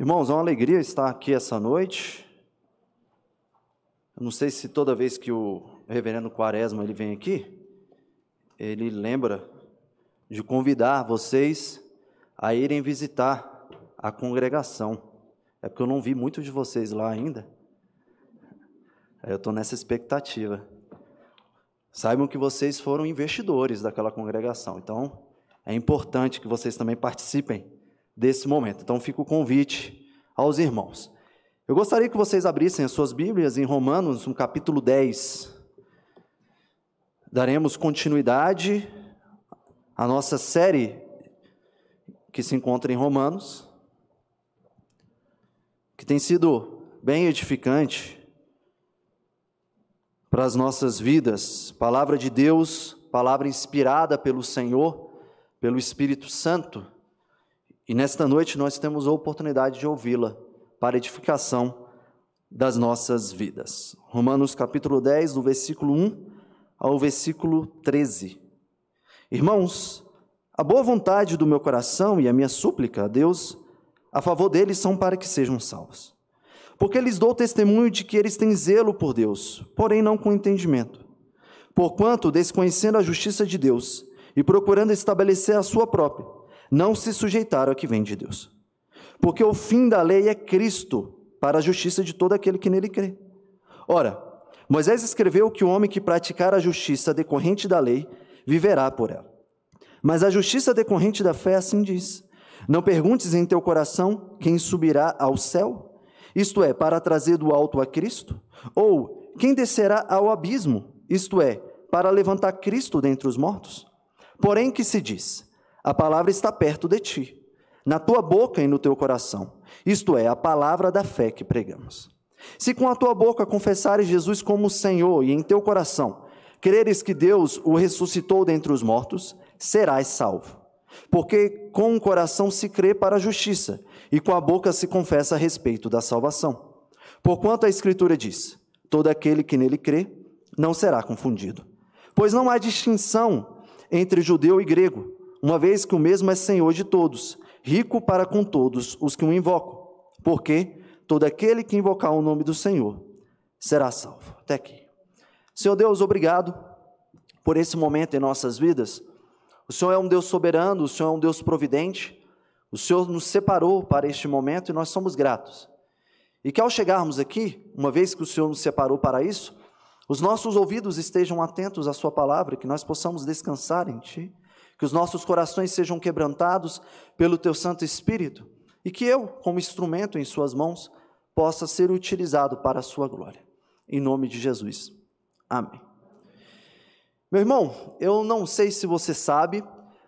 Irmãos, é uma alegria estar aqui essa noite. Eu não sei se toda vez que o reverendo Quaresma ele vem aqui, ele lembra de convidar vocês a irem visitar a congregação. É porque eu não vi muitos de vocês lá ainda. Eu estou nessa expectativa. Saibam que vocês foram investidores daquela congregação. Então, é importante que vocês também participem desse momento. Então fica o convite aos irmãos. Eu gostaria que vocês abrissem as suas Bíblias em Romanos, no capítulo 10. Daremos continuidade à nossa série que se encontra em Romanos, que tem sido bem edificante para as nossas vidas. Palavra de Deus, palavra inspirada pelo Senhor, pelo Espírito Santo e nesta noite nós temos a oportunidade de ouvi-la para edificação das nossas vidas. Romanos capítulo 10, do versículo 1 ao versículo 13. Irmãos, a boa vontade do meu coração e a minha súplica a Deus a favor deles são para que sejam salvos. Porque lhes dou testemunho de que eles têm zelo por Deus, porém não com entendimento. Porquanto, desconhecendo a justiça de Deus e procurando estabelecer a sua própria, não se sujeitaram ao que vem de Deus. Porque o fim da lei é Cristo, para a justiça de todo aquele que nele crê. Ora, Moisés escreveu que o homem que praticar a justiça decorrente da lei viverá por ela. Mas a justiça decorrente da fé assim diz: Não perguntes em teu coração quem subirá ao céu, isto é, para trazer do alto a Cristo, ou quem descerá ao abismo, isto é, para levantar Cristo dentre os mortos. Porém, que se diz: a palavra está perto de ti, na tua boca e no teu coração. Isto é, a palavra da fé que pregamos. Se com a tua boca confessares Jesus como Senhor e em teu coração creres que Deus o ressuscitou dentre os mortos, serás salvo. Porque com o coração se crê para a justiça e com a boca se confessa a respeito da salvação. Porquanto a Escritura diz: todo aquele que nele crê não será confundido. Pois não há distinção entre judeu e grego uma vez que o mesmo é Senhor de todos, rico para com todos os que o invocam. Porque todo aquele que invocar o nome do Senhor será salvo. Até aqui. Senhor Deus, obrigado por esse momento em nossas vidas. O Senhor é um Deus soberano, o Senhor é um Deus providente. O Senhor nos separou para este momento e nós somos gratos. E que ao chegarmos aqui, uma vez que o Senhor nos separou para isso, os nossos ouvidos estejam atentos à Sua palavra, que nós possamos descansar em Ti que os nossos corações sejam quebrantados pelo Teu Santo Espírito e que eu, como instrumento em Suas mãos, possa ser utilizado para a Sua glória. Em nome de Jesus. Amém. Meu irmão, eu não sei se você sabe,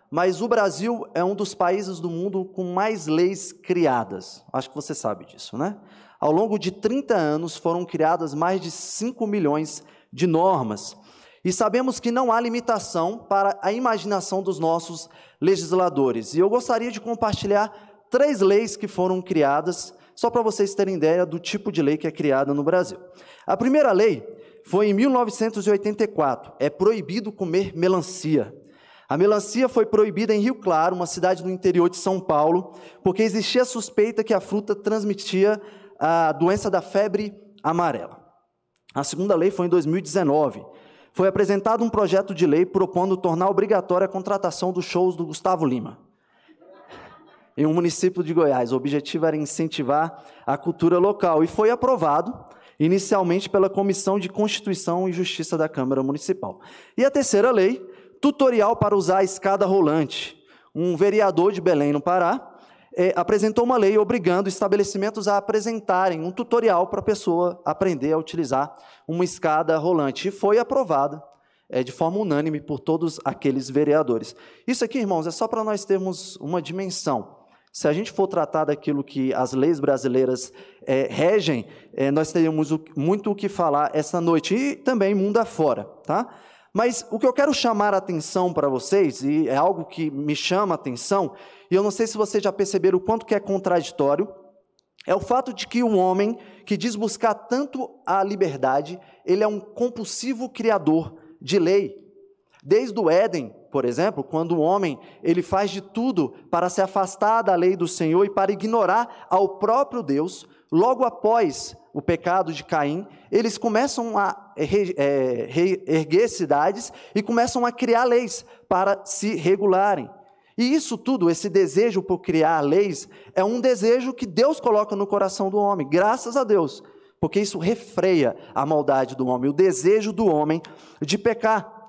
mas o Brasil é um dos países do mundo com mais leis criadas. Acho que você sabe disso, né? Ao longo de 30 anos foram criadas mais de 5 milhões de normas e sabemos que não há limitação para a imaginação dos nossos legisladores. E eu gostaria de compartilhar três leis que foram criadas, só para vocês terem ideia do tipo de lei que é criada no Brasil. A primeira lei foi em 1984. É proibido comer melancia. A melancia foi proibida em Rio Claro, uma cidade do interior de São Paulo, porque existia suspeita que a fruta transmitia a doença da febre amarela. A segunda lei foi em 2019 foi apresentado um projeto de lei propondo tornar obrigatória a contratação dos shows do Gustavo Lima. Em um município de Goiás. O objetivo era incentivar a cultura local e foi aprovado inicialmente pela Comissão de Constituição e Justiça da Câmara Municipal. E a terceira lei, tutorial para usar a escada rolante. Um vereador de Belém, no Pará, é, apresentou uma lei obrigando estabelecimentos a apresentarem um tutorial para a pessoa aprender a utilizar uma escada rolante. E foi aprovada é, de forma unânime por todos aqueles vereadores. Isso aqui, irmãos, é só para nós termos uma dimensão. Se a gente for tratar daquilo que as leis brasileiras é, regem, nós teríamos muito o que falar essa noite e também mundo afora, tá? Mas o que eu quero chamar a atenção para vocês, e é algo que me chama a atenção, e eu não sei se vocês já perceberam o quanto que é contraditório, é o fato de que um homem que diz buscar tanto a liberdade, ele é um compulsivo criador de lei. Desde o Éden, por exemplo, quando o homem ele faz de tudo para se afastar da lei do Senhor e para ignorar ao próprio Deus, logo após o pecado de Caim, eles começam a é, erguer cidades e começam a criar leis para se regularem. E isso tudo, esse desejo por criar leis, é um desejo que Deus coloca no coração do homem, graças a Deus, porque isso refreia a maldade do homem, o desejo do homem de pecar.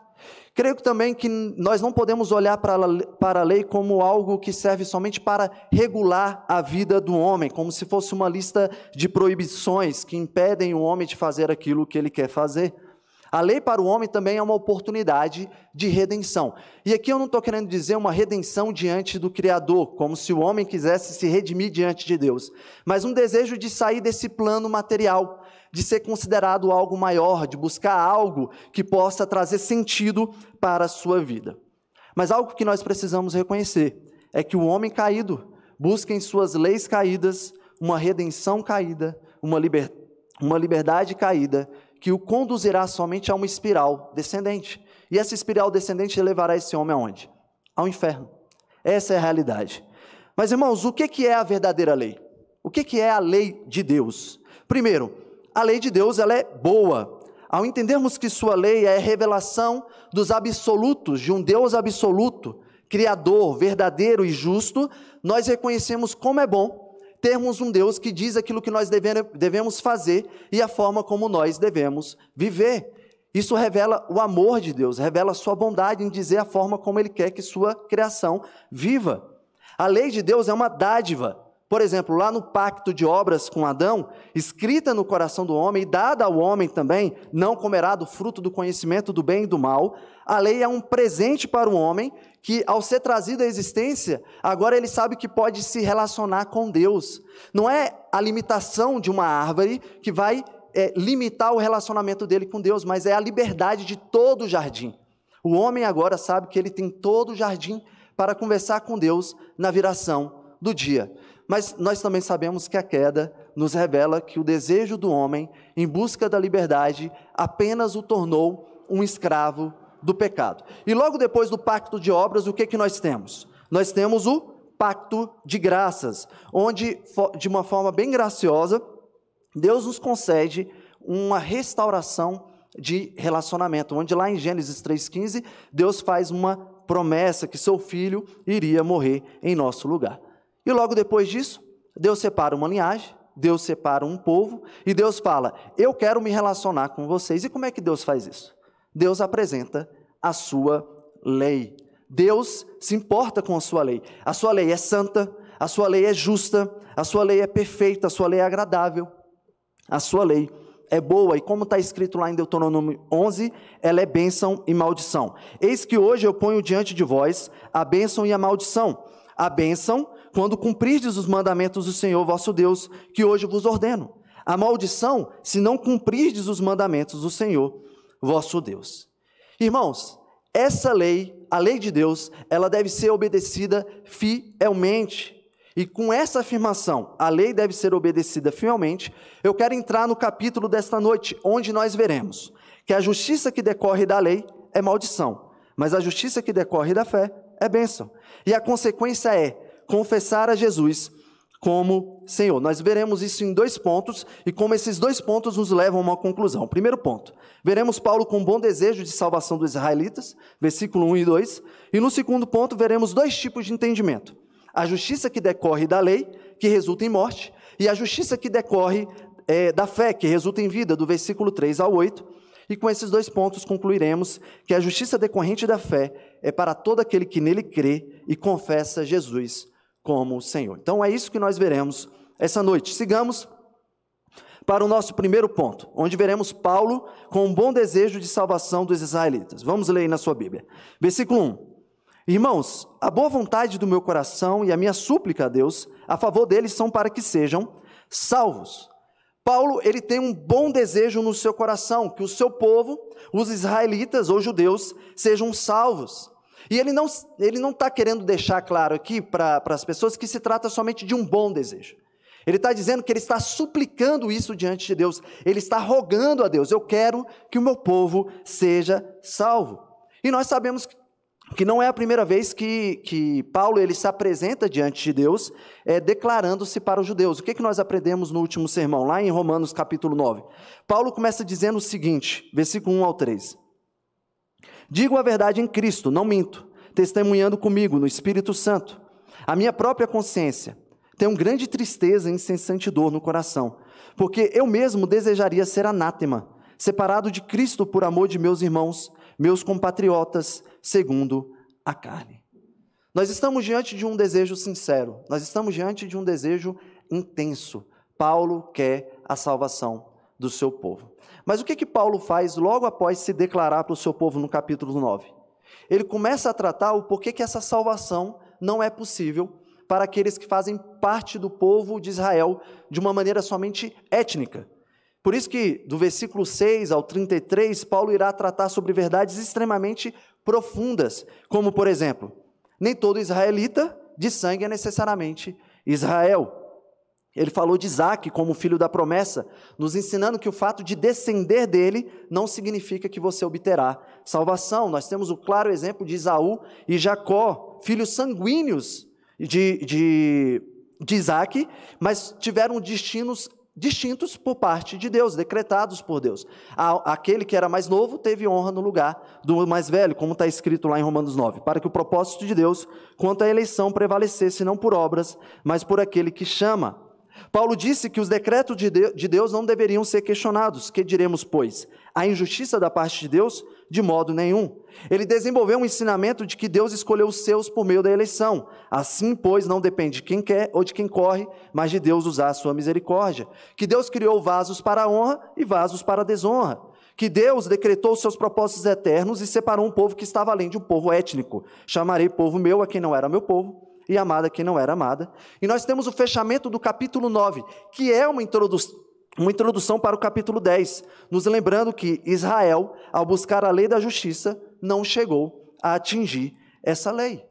Creio também que nós não podemos olhar para a lei como algo que serve somente para regular a vida do homem, como se fosse uma lista de proibições que impedem o homem de fazer aquilo que ele quer fazer. A lei para o homem também é uma oportunidade de redenção. E aqui eu não estou querendo dizer uma redenção diante do Criador, como se o homem quisesse se redimir diante de Deus, mas um desejo de sair desse plano material, de ser considerado algo maior, de buscar algo que possa trazer sentido para a sua vida. Mas algo que nós precisamos reconhecer é que o homem caído busca em suas leis caídas uma redenção caída, uma, liber... uma liberdade caída, que o conduzirá somente a uma espiral descendente. E essa espiral descendente levará esse homem aonde? Ao inferno. Essa é a realidade. Mas, irmãos, o que é a verdadeira lei? O que é a lei de Deus? Primeiro, a lei de Deus ela é boa. Ao entendermos que sua lei é revelação dos absolutos, de um Deus absoluto, criador, verdadeiro e justo, nós reconhecemos como é bom termos um Deus que diz aquilo que nós devemos fazer e a forma como nós devemos viver. Isso revela o amor de Deus, revela a sua bondade em dizer a forma como Ele quer que sua criação viva. A lei de Deus é uma dádiva, por exemplo, lá no pacto de obras com Adão, escrita no coração do homem e dada ao homem também, não comerá do fruto do conhecimento do bem e do mal, a lei é um presente para o homem que, ao ser trazido à existência, agora ele sabe que pode se relacionar com Deus. Não é a limitação de uma árvore que vai é, limitar o relacionamento dele com Deus, mas é a liberdade de todo o jardim. O homem agora sabe que ele tem todo o jardim para conversar com Deus na viração do dia. Mas nós também sabemos que a queda nos revela que o desejo do homem em busca da liberdade apenas o tornou um escravo do pecado. E logo depois do pacto de obras, o que que nós temos? Nós temos o pacto de graças, onde de uma forma bem graciosa, Deus nos concede uma restauração de relacionamento, onde lá em Gênesis 3:15, Deus faz uma promessa que seu filho iria morrer em nosso lugar. E logo depois disso, Deus separa uma linhagem, Deus separa um povo, e Deus fala: Eu quero me relacionar com vocês. E como é que Deus faz isso? Deus apresenta a sua lei. Deus se importa com a sua lei. A sua lei é santa, a sua lei é justa, a sua lei é perfeita, a sua lei é agradável, a sua lei é boa, e como está escrito lá em Deuteronômio 11, ela é bênção e maldição. Eis que hoje eu ponho diante de vós a bênção e a maldição. A bênção quando cumprirdes os mandamentos do Senhor vosso Deus, que hoje vos ordeno. A maldição, se não cumprirdes os mandamentos do Senhor vosso Deus. Irmãos, essa lei, a lei de Deus, ela deve ser obedecida fielmente. E com essa afirmação, a lei deve ser obedecida fielmente, eu quero entrar no capítulo desta noite, onde nós veremos que a justiça que decorre da lei é maldição, mas a justiça que decorre da fé é bênção. E a consequência é confessar a Jesus como Senhor. Nós veremos isso em dois pontos e como esses dois pontos nos levam a uma conclusão. Primeiro ponto, veremos Paulo com bom desejo de salvação dos israelitas, versículo 1 e 2. E no segundo ponto, veremos dois tipos de entendimento: a justiça que decorre da lei, que resulta em morte, e a justiça que decorre é, da fé, que resulta em vida, do versículo 3 ao 8. E com esses dois pontos concluiremos que a justiça decorrente da fé é para todo aquele que nele crê e confessa Jesus como Senhor. Então é isso que nós veremos essa noite. Sigamos para o nosso primeiro ponto, onde veremos Paulo com um bom desejo de salvação dos israelitas. Vamos ler aí na sua Bíblia. Versículo 1. Irmãos, a boa vontade do meu coração e a minha súplica a Deus a favor deles são para que sejam salvos. Paulo, ele tem um bom desejo no seu coração, que o seu povo, os israelitas ou judeus, sejam salvos. E ele não ele não está querendo deixar claro aqui para as pessoas que se trata somente de um bom desejo. Ele está dizendo que ele está suplicando isso diante de Deus. Ele está rogando a Deus: eu quero que o meu povo seja salvo. E nós sabemos que não é a primeira vez que, que Paulo ele se apresenta diante de Deus, é, declarando-se para os judeus. O que, que nós aprendemos no último sermão, lá em Romanos capítulo 9? Paulo começa dizendo o seguinte, versículo 1 ao 3. Digo a verdade em Cristo, não minto, testemunhando comigo no Espírito Santo. A minha própria consciência tem grande tristeza e incessante dor no coração, porque eu mesmo desejaria ser anátema, separado de Cristo por amor de meus irmãos, meus compatriotas, segundo a carne. Nós estamos diante de um desejo sincero, nós estamos diante de um desejo intenso. Paulo quer a salvação do seu povo. Mas o que que Paulo faz logo após se declarar para o seu povo no capítulo 9? Ele começa a tratar o porquê que essa salvação não é possível para aqueles que fazem parte do povo de Israel de uma maneira somente étnica. Por isso que do versículo 6 ao 33, Paulo irá tratar sobre verdades extremamente profundas, como por exemplo, nem todo israelita de sangue é necessariamente Israel. Ele falou de Isaac como filho da promessa, nos ensinando que o fato de descender dele não significa que você obterá salvação. Nós temos o claro exemplo de Isaú e Jacó, filhos sanguíneos de, de, de Isaac, mas tiveram destinos distintos por parte de Deus, decretados por Deus. Aquele que era mais novo teve honra no lugar do mais velho, como está escrito lá em Romanos 9, para que o propósito de Deus quanto à eleição prevalecesse não por obras, mas por aquele que chama. Paulo disse que os decretos de Deus não deveriam ser questionados. Que diremos, pois? A injustiça da parte de Deus? De modo nenhum. Ele desenvolveu um ensinamento de que Deus escolheu os seus por meio da eleição. Assim, pois, não depende de quem quer ou de quem corre, mas de Deus usar a sua misericórdia. Que Deus criou vasos para a honra e vasos para a desonra. Que Deus decretou seus propósitos eternos e separou um povo que estava além de um povo étnico. Chamarei povo meu a quem não era meu povo, e amada quem não era amada. E nós temos o fechamento do capítulo 9, que é uma introdução uma introdução para o capítulo 10, nos lembrando que Israel, ao buscar a lei da justiça, não chegou a atingir essa lei.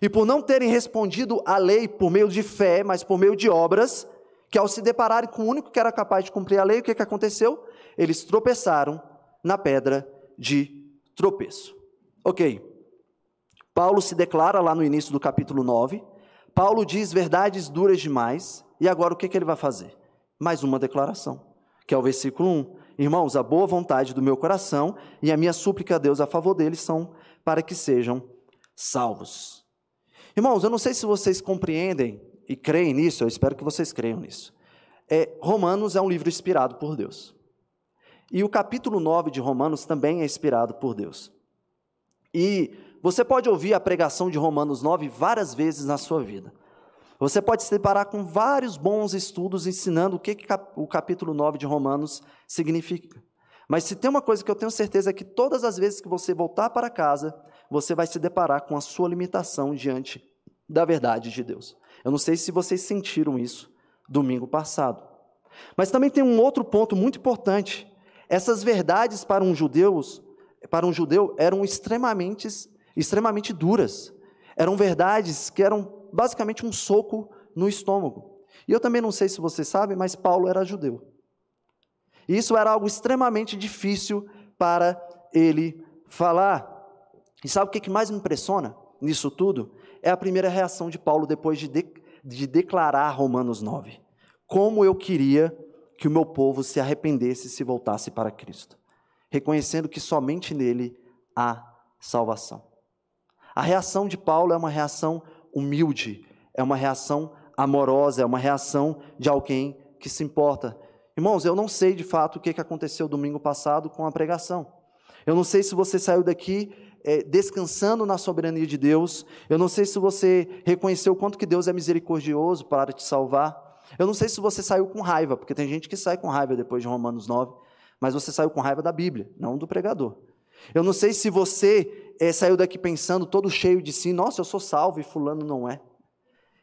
E por não terem respondido à lei por meio de fé, mas por meio de obras, que ao se depararem com o único que era capaz de cumprir a lei, o que, que aconteceu? Eles tropeçaram na pedra de tropeço. Ok. Paulo se declara lá no início do capítulo 9. Paulo diz verdades duras demais. E agora o que, que ele vai fazer? mais uma declaração, que é o versículo 1. Irmãos, a boa vontade do meu coração e a minha súplica a Deus a favor deles são para que sejam salvos. Irmãos, eu não sei se vocês compreendem e creem nisso, eu espero que vocês creiam nisso. É, Romanos é um livro inspirado por Deus. E o capítulo 9 de Romanos também é inspirado por Deus. E você pode ouvir a pregação de Romanos 9 várias vezes na sua vida. Você pode se deparar com vários bons estudos ensinando o que, que o capítulo 9 de Romanos significa. Mas se tem uma coisa que eu tenho certeza é que todas as vezes que você voltar para casa, você vai se deparar com a sua limitação diante da verdade de Deus. Eu não sei se vocês sentiram isso domingo passado. Mas também tem um outro ponto muito importante. Essas verdades para um judeu, para um judeu eram extremamente extremamente duras. Eram verdades que eram basicamente um soco no estômago. E eu também não sei se você sabe, mas Paulo era judeu. E isso era algo extremamente difícil para ele falar. E sabe o que mais me impressiona nisso tudo? É a primeira reação de Paulo depois de, de, de declarar Romanos 9. Como eu queria que o meu povo se arrependesse e se voltasse para Cristo, reconhecendo que somente nele há salvação. A reação de Paulo é uma reação humilde, é uma reação amorosa, é uma reação de alguém que se importa. Irmãos, eu não sei de fato o que aconteceu domingo passado com a pregação. Eu não sei se você saiu daqui é, descansando na soberania de Deus. Eu não sei se você reconheceu o quanto que Deus é misericordioso para te salvar. Eu não sei se você saiu com raiva, porque tem gente que sai com raiva depois de Romanos 9, mas você saiu com raiva da Bíblia, não do pregador. Eu não sei se você é, saiu daqui pensando, todo cheio de si, nossa, eu sou salvo e fulano não é.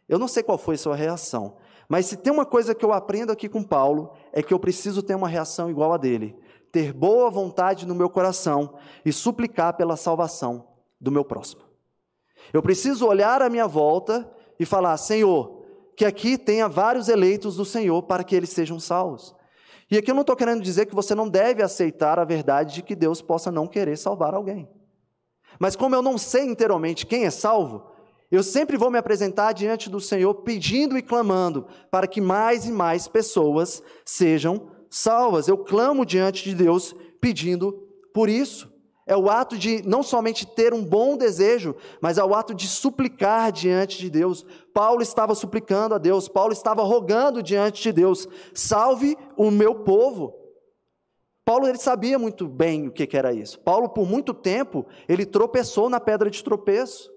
Eu não sei qual foi a sua reação, mas se tem uma coisa que eu aprendo aqui com Paulo, é que eu preciso ter uma reação igual a dele. Ter boa vontade no meu coração e suplicar pela salvação do meu próximo. Eu preciso olhar à minha volta e falar: Senhor, que aqui tenha vários eleitos do Senhor para que eles sejam salvos. E aqui eu não estou querendo dizer que você não deve aceitar a verdade de que Deus possa não querer salvar alguém. Mas como eu não sei inteiramente quem é salvo, eu sempre vou me apresentar diante do Senhor pedindo e clamando para que mais e mais pessoas sejam salvas. Eu clamo diante de Deus pedindo por isso. É o ato de não somente ter um bom desejo, mas é o ato de suplicar diante de Deus. Paulo estava suplicando a Deus, Paulo estava rogando diante de Deus: salve o meu povo. Paulo ele sabia muito bem o que, era isso. Paulo, por muito tempo, ele tropeçou na pedra de tropeço.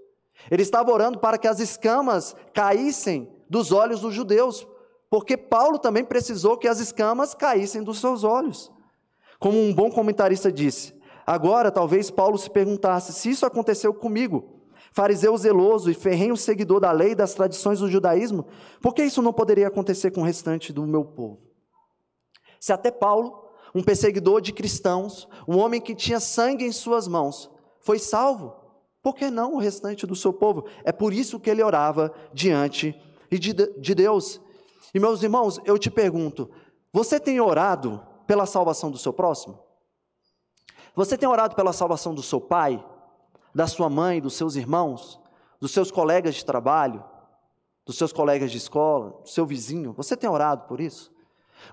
Ele estava orando para que as escamas caíssem dos olhos dos judeus, porque Paulo também precisou que as escamas caíssem dos seus olhos. Como um bom comentarista disse, agora talvez Paulo se perguntasse: se isso aconteceu comigo, fariseu zeloso e ferrenho seguidor da lei e das tradições do judaísmo, por que isso não poderia acontecer com o restante do meu povo? Se até Paulo, um perseguidor de cristãos, um homem que tinha sangue em suas mãos, foi salvo, por que não o restante do seu povo? É por isso que ele orava diante de Deus. E meus irmãos, eu te pergunto: você tem orado pela salvação do seu próximo? Você tem orado pela salvação do seu pai, da sua mãe, dos seus irmãos, dos seus colegas de trabalho, dos seus colegas de escola, do seu vizinho? Você tem orado por isso?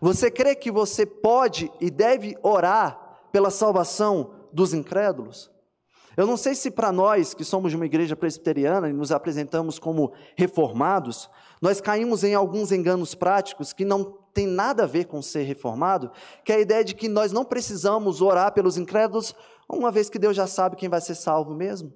Você crê que você pode e deve orar pela salvação dos incrédulos? Eu não sei se para nós que somos de uma igreja presbiteriana e nos apresentamos como reformados, nós caímos em alguns enganos práticos que não tem nada a ver com ser reformado, que é a ideia de que nós não precisamos orar pelos incrédulos, uma vez que Deus já sabe quem vai ser salvo mesmo.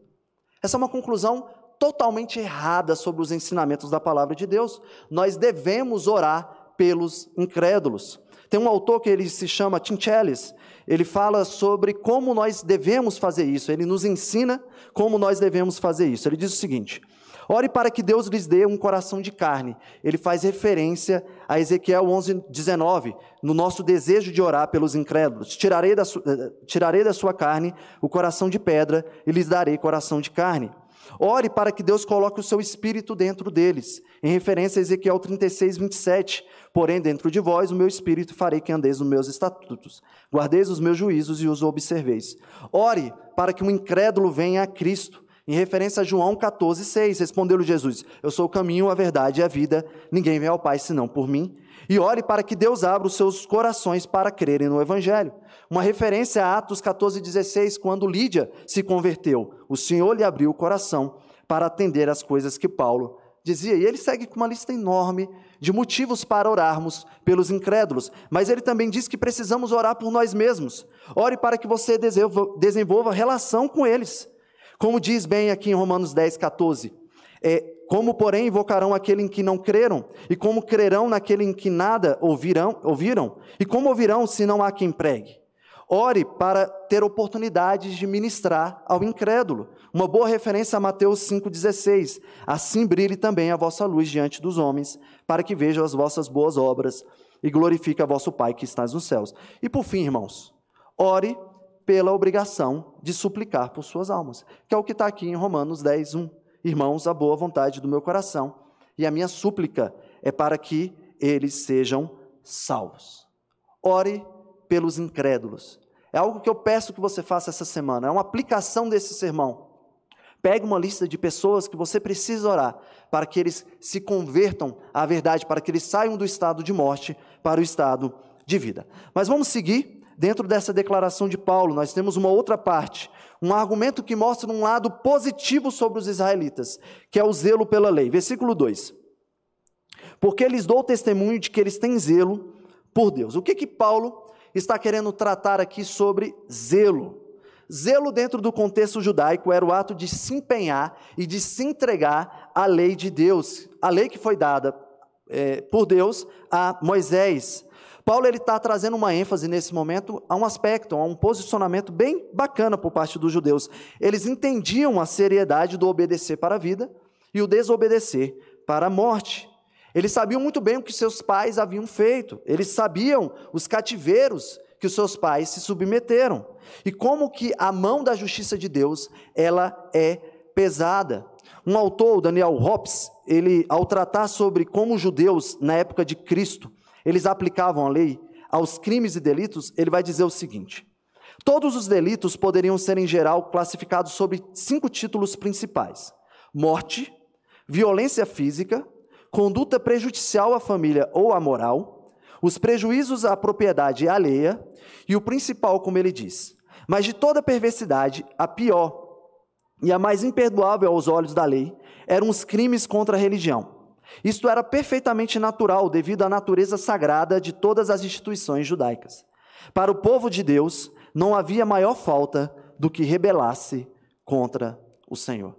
Essa é uma conclusão totalmente errada sobre os ensinamentos da palavra de Deus. Nós devemos orar pelos incrédulos. Tem um autor que ele se chama Tim Chellis, ele fala sobre como nós devemos fazer isso, ele nos ensina como nós devemos fazer isso. Ele diz o seguinte: Ore para que Deus lhes dê um coração de carne. Ele faz referência a Ezequiel 11, 19, no nosso desejo de orar pelos incrédulos. Tirarei da, eh, tirarei da sua carne o coração de pedra e lhes darei coração de carne. Ore para que Deus coloque o seu espírito dentro deles, em referência a Ezequiel 36, 27. Porém, dentro de vós, o meu espírito farei que andeis nos meus estatutos, guardeis os meus juízos e os observeis. Ore para que um incrédulo venha a Cristo, em referência a João 14, 6. Respondeu-lhe Jesus: Eu sou o caminho, a verdade e a vida, ninguém vem ao Pai senão por mim. E ore para que Deus abra os seus corações para crerem no Evangelho. Uma referência a Atos 14, 16, quando Lídia se converteu. O Senhor lhe abriu o coração para atender às coisas que Paulo dizia. E ele segue com uma lista enorme de motivos para orarmos pelos incrédulos. Mas ele também diz que precisamos orar por nós mesmos. Ore para que você desenvolva relação com eles. Como diz bem aqui em Romanos 10, 14. É, como, porém, invocarão aquele em que não creram? E como crerão naquele em que nada ouvirão, ouviram? E como ouvirão se não há quem pregue? Ore para ter oportunidades de ministrar ao incrédulo. Uma boa referência a Mateus 5,16. Assim brilhe também a vossa luz diante dos homens, para que vejam as vossas boas obras e glorifique a vosso Pai que estás nos céus. E por fim, irmãos, ore pela obrigação de suplicar por suas almas, que é o que está aqui em Romanos 10, 1. Irmãos, a boa vontade do meu coração, e a minha súplica é para que eles sejam salvos. Ore pelos incrédulos. É algo que eu peço que você faça essa semana, é uma aplicação desse sermão. Pegue uma lista de pessoas que você precisa orar para que eles se convertam à verdade, para que eles saiam do estado de morte para o estado de vida. Mas vamos seguir dentro dessa declaração de Paulo. Nós temos uma outra parte, um argumento que mostra um lado positivo sobre os israelitas, que é o zelo pela lei. Versículo 2. Porque lhes dou testemunho de que eles têm zelo por Deus. O que que Paulo está querendo tratar aqui sobre zelo. Zelo, dentro do contexto judaico, era o ato de se empenhar e de se entregar à lei de Deus, a lei que foi dada é, por Deus a Moisés. Paulo ele está trazendo uma ênfase nesse momento a um aspecto, a um posicionamento bem bacana por parte dos judeus. Eles entendiam a seriedade do obedecer para a vida e o desobedecer para a morte. Eles sabiam muito bem o que seus pais haviam feito. Eles sabiam os cativeiros que os seus pais se submeteram. E como que a mão da justiça de Deus, ela é pesada. Um autor, Daniel Hobbes, ele ao tratar sobre como os judeus na época de Cristo, eles aplicavam a lei aos crimes e delitos, ele vai dizer o seguinte: Todos os delitos poderiam ser, em geral, classificados sob cinco títulos principais: morte, violência física, conduta prejudicial à família ou à moral, os prejuízos à propriedade alheia e o principal, como ele diz. Mas de toda perversidade, a pior e a mais imperdoável aos olhos da lei eram os crimes contra a religião. Isto era perfeitamente natural devido à natureza sagrada de todas as instituições judaicas. Para o povo de Deus, não havia maior falta do que rebelar-se contra o Senhor.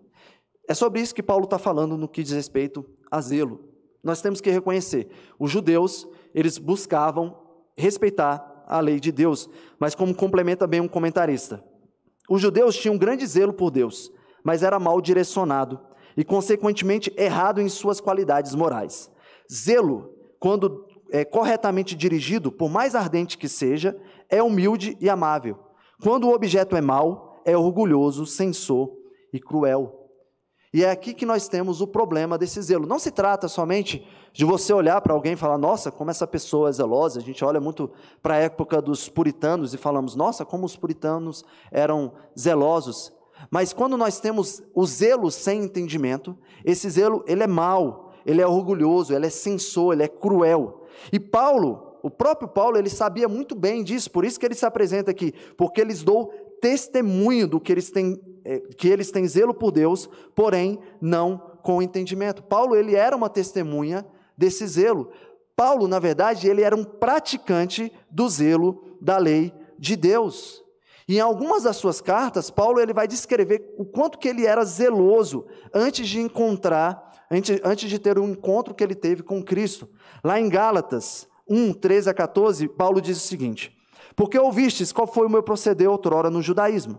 É sobre isso que Paulo está falando no que diz respeito a zelo. Nós temos que reconhecer, os judeus, eles buscavam respeitar a lei de Deus, mas como complementa bem um comentarista, os judeus tinham um grande zelo por Deus, mas era mal direcionado e, consequentemente, errado em suas qualidades morais. Zelo, quando é corretamente dirigido, por mais ardente que seja, é humilde e amável. Quando o objeto é mau, é orgulhoso, censor e cruel. E é aqui que nós temos o problema desse zelo. Não se trata somente de você olhar para alguém e falar, nossa, como essa pessoa é zelosa. A gente olha muito para a época dos puritanos e falamos, nossa, como os puritanos eram zelosos. Mas quando nós temos o zelo sem entendimento, esse zelo ele é mau, ele é orgulhoso, ele é censor, ele é cruel. E Paulo, o próprio Paulo, ele sabia muito bem disso, por isso que ele se apresenta aqui, porque eles dou testemunho do que eles têm, que eles têm zelo por Deus, porém não com entendimento. Paulo, ele era uma testemunha desse zelo. Paulo, na verdade, ele era um praticante do zelo da lei de Deus. Em algumas das suas cartas, Paulo ele vai descrever o quanto que ele era zeloso antes de encontrar, antes, antes de ter o um encontro que ele teve com Cristo. Lá em Gálatas 1, 13 a 14, Paulo diz o seguinte: porque ouvistes qual foi o meu proceder outrora no judaísmo,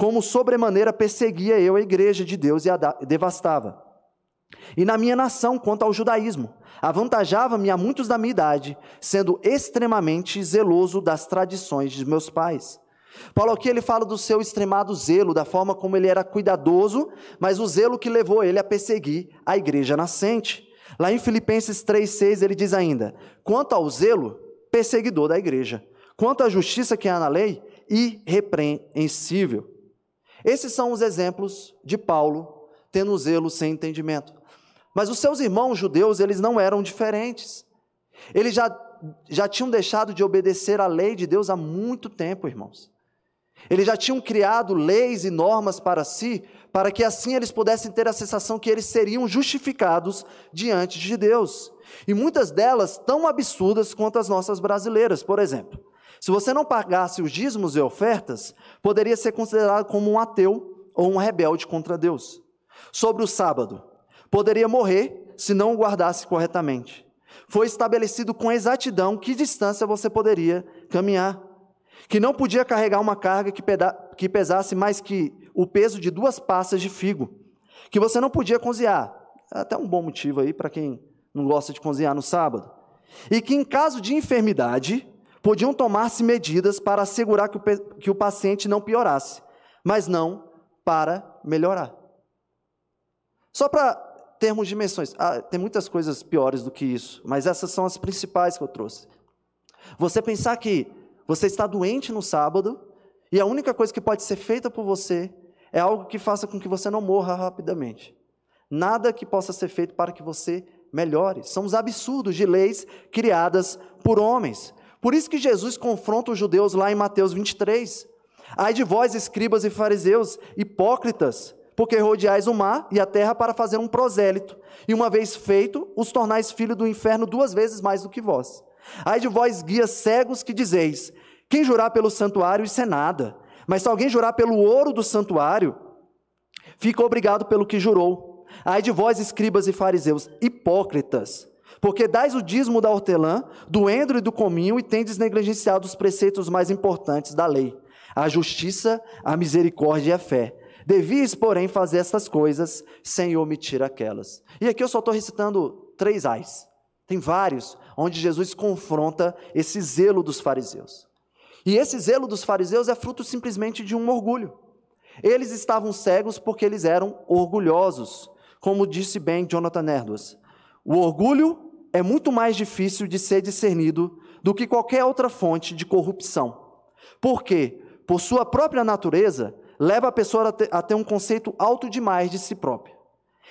como sobremaneira perseguia eu a igreja de Deus e a devastava. E na minha nação, quanto ao judaísmo, avantajava-me a muitos da minha idade, sendo extremamente zeloso das tradições de meus pais. Paulo aqui ele fala do seu extremado zelo, da forma como ele era cuidadoso, mas o zelo que levou ele a perseguir a igreja nascente. Lá em Filipenses 3,6 ele diz ainda: quanto ao zelo, perseguidor da igreja, Quanto à justiça que há na lei, irrepreensível. Esses são os exemplos de Paulo tendo zelo sem entendimento. Mas os seus irmãos judeus, eles não eram diferentes. Eles já, já tinham deixado de obedecer à lei de Deus há muito tempo, irmãos. Eles já tinham criado leis e normas para si, para que assim eles pudessem ter a sensação que eles seriam justificados diante de Deus. E muitas delas tão absurdas quanto as nossas brasileiras, por exemplo. Se você não pagasse os dízimos e ofertas, poderia ser considerado como um ateu ou um rebelde contra Deus. Sobre o sábado, poderia morrer se não o guardasse corretamente. Foi estabelecido com exatidão que distância você poderia caminhar. Que não podia carregar uma carga que, que pesasse mais que o peso de duas passas de figo. Que você não podia cozinhar. É até um bom motivo aí para quem não gosta de cozinhar no sábado. E que em caso de enfermidade, Podiam tomar-se medidas para assegurar que o, que o paciente não piorasse, mas não para melhorar. Só para termos dimensões, ah, tem muitas coisas piores do que isso, mas essas são as principais que eu trouxe. Você pensar que você está doente no sábado e a única coisa que pode ser feita por você é algo que faça com que você não morra rapidamente. Nada que possa ser feito para que você melhore. São os absurdos de leis criadas por homens. Por isso que Jesus confronta os judeus lá em Mateus 23. Ai de vós, escribas e fariseus, hipócritas, porque rodeais o mar e a terra para fazer um prosélito, e uma vez feito, os tornais filho do inferno duas vezes mais do que vós. Ai de vós, guias cegos, que dizeis: quem jurar pelo santuário, isso é nada. Mas se alguém jurar pelo ouro do santuário, fica obrigado pelo que jurou. Ai de vós, escribas e fariseus, hipócritas, porque dais o dízimo da hortelã, do endro e do cominho, e tendes negligenciado os preceitos mais importantes da lei: a justiça, a misericórdia e a fé. Devias, porém, fazer estas coisas sem omitir aquelas. E aqui eu só estou recitando três ais. Tem vários, onde Jesus confronta esse zelo dos fariseus. E esse zelo dos fariseus é fruto simplesmente de um orgulho. Eles estavam cegos porque eles eram orgulhosos, como disse bem Jonathan Edwards. O orgulho é muito mais difícil de ser discernido do que qualquer outra fonte de corrupção. Por quê? por sua própria natureza, leva a pessoa a ter um conceito alto demais de si própria.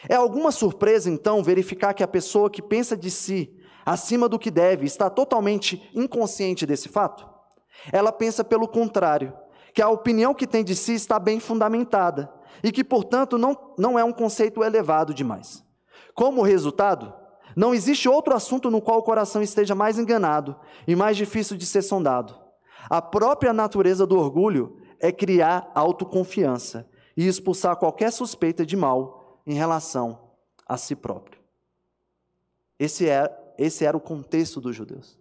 É alguma surpresa, então, verificar que a pessoa que pensa de si acima do que deve está totalmente inconsciente desse fato? Ela pensa pelo contrário, que a opinião que tem de si está bem fundamentada e que, portanto, não, não é um conceito elevado demais. Como resultado, não existe outro assunto no qual o coração esteja mais enganado e mais difícil de ser sondado. A própria natureza do orgulho é criar autoconfiança e expulsar qualquer suspeita de mal em relação a si próprio. Esse, é, esse era o contexto dos judeus.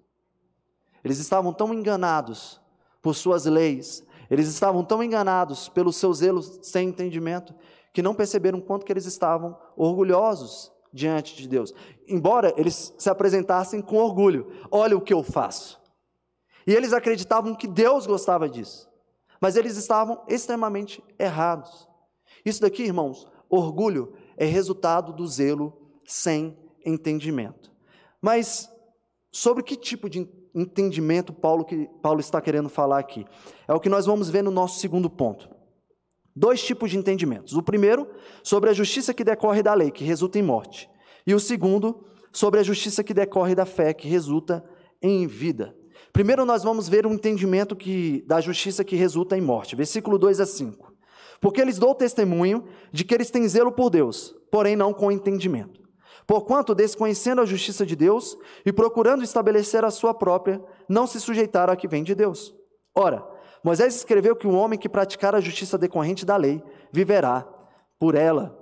Eles estavam tão enganados por suas leis, eles estavam tão enganados pelos seus zelos sem entendimento, que não perceberam quanto que eles estavam orgulhosos diante de Deus. Embora eles se apresentassem com orgulho, olha o que eu faço. E eles acreditavam que Deus gostava disso. Mas eles estavam extremamente errados. Isso daqui, irmãos, orgulho é resultado do zelo sem entendimento. Mas sobre que tipo de entendimento Paulo, que Paulo está querendo falar aqui? É o que nós vamos ver no nosso segundo ponto. Dois tipos de entendimentos. O primeiro, sobre a justiça que decorre da lei, que resulta em morte. E o segundo, sobre a justiça que decorre da fé, que resulta em vida. Primeiro nós vamos ver um entendimento que, da justiça que resulta em morte. Versículo 2 a 5. Porque eles dão testemunho de que eles têm zelo por Deus, porém não com entendimento. Porquanto, desconhecendo a justiça de Deus e procurando estabelecer a sua própria, não se sujeitaram a que vem de Deus. Ora, Moisés escreveu que o homem que praticar a justiça decorrente da lei viverá por ela.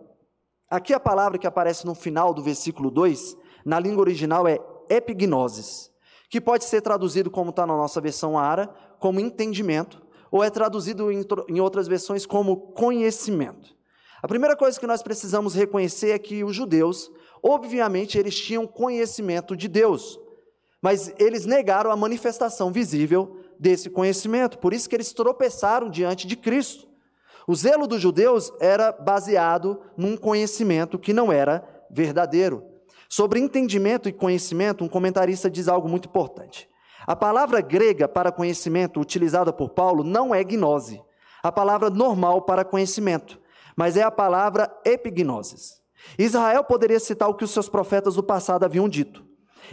Aqui a palavra que aparece no final do versículo 2, na língua original é epignosis que pode ser traduzido, como está na nossa versão ARA, como entendimento, ou é traduzido em outras versões como conhecimento. A primeira coisa que nós precisamos reconhecer é que os judeus, obviamente, eles tinham conhecimento de Deus, mas eles negaram a manifestação visível desse conhecimento, por isso que eles tropeçaram diante de Cristo. O zelo dos judeus era baseado num conhecimento que não era verdadeiro. Sobre entendimento e conhecimento, um comentarista diz algo muito importante. A palavra grega para conhecimento utilizada por Paulo não é gnose, a palavra normal para conhecimento, mas é a palavra epignosis. Israel poderia citar o que os seus profetas do passado haviam dito.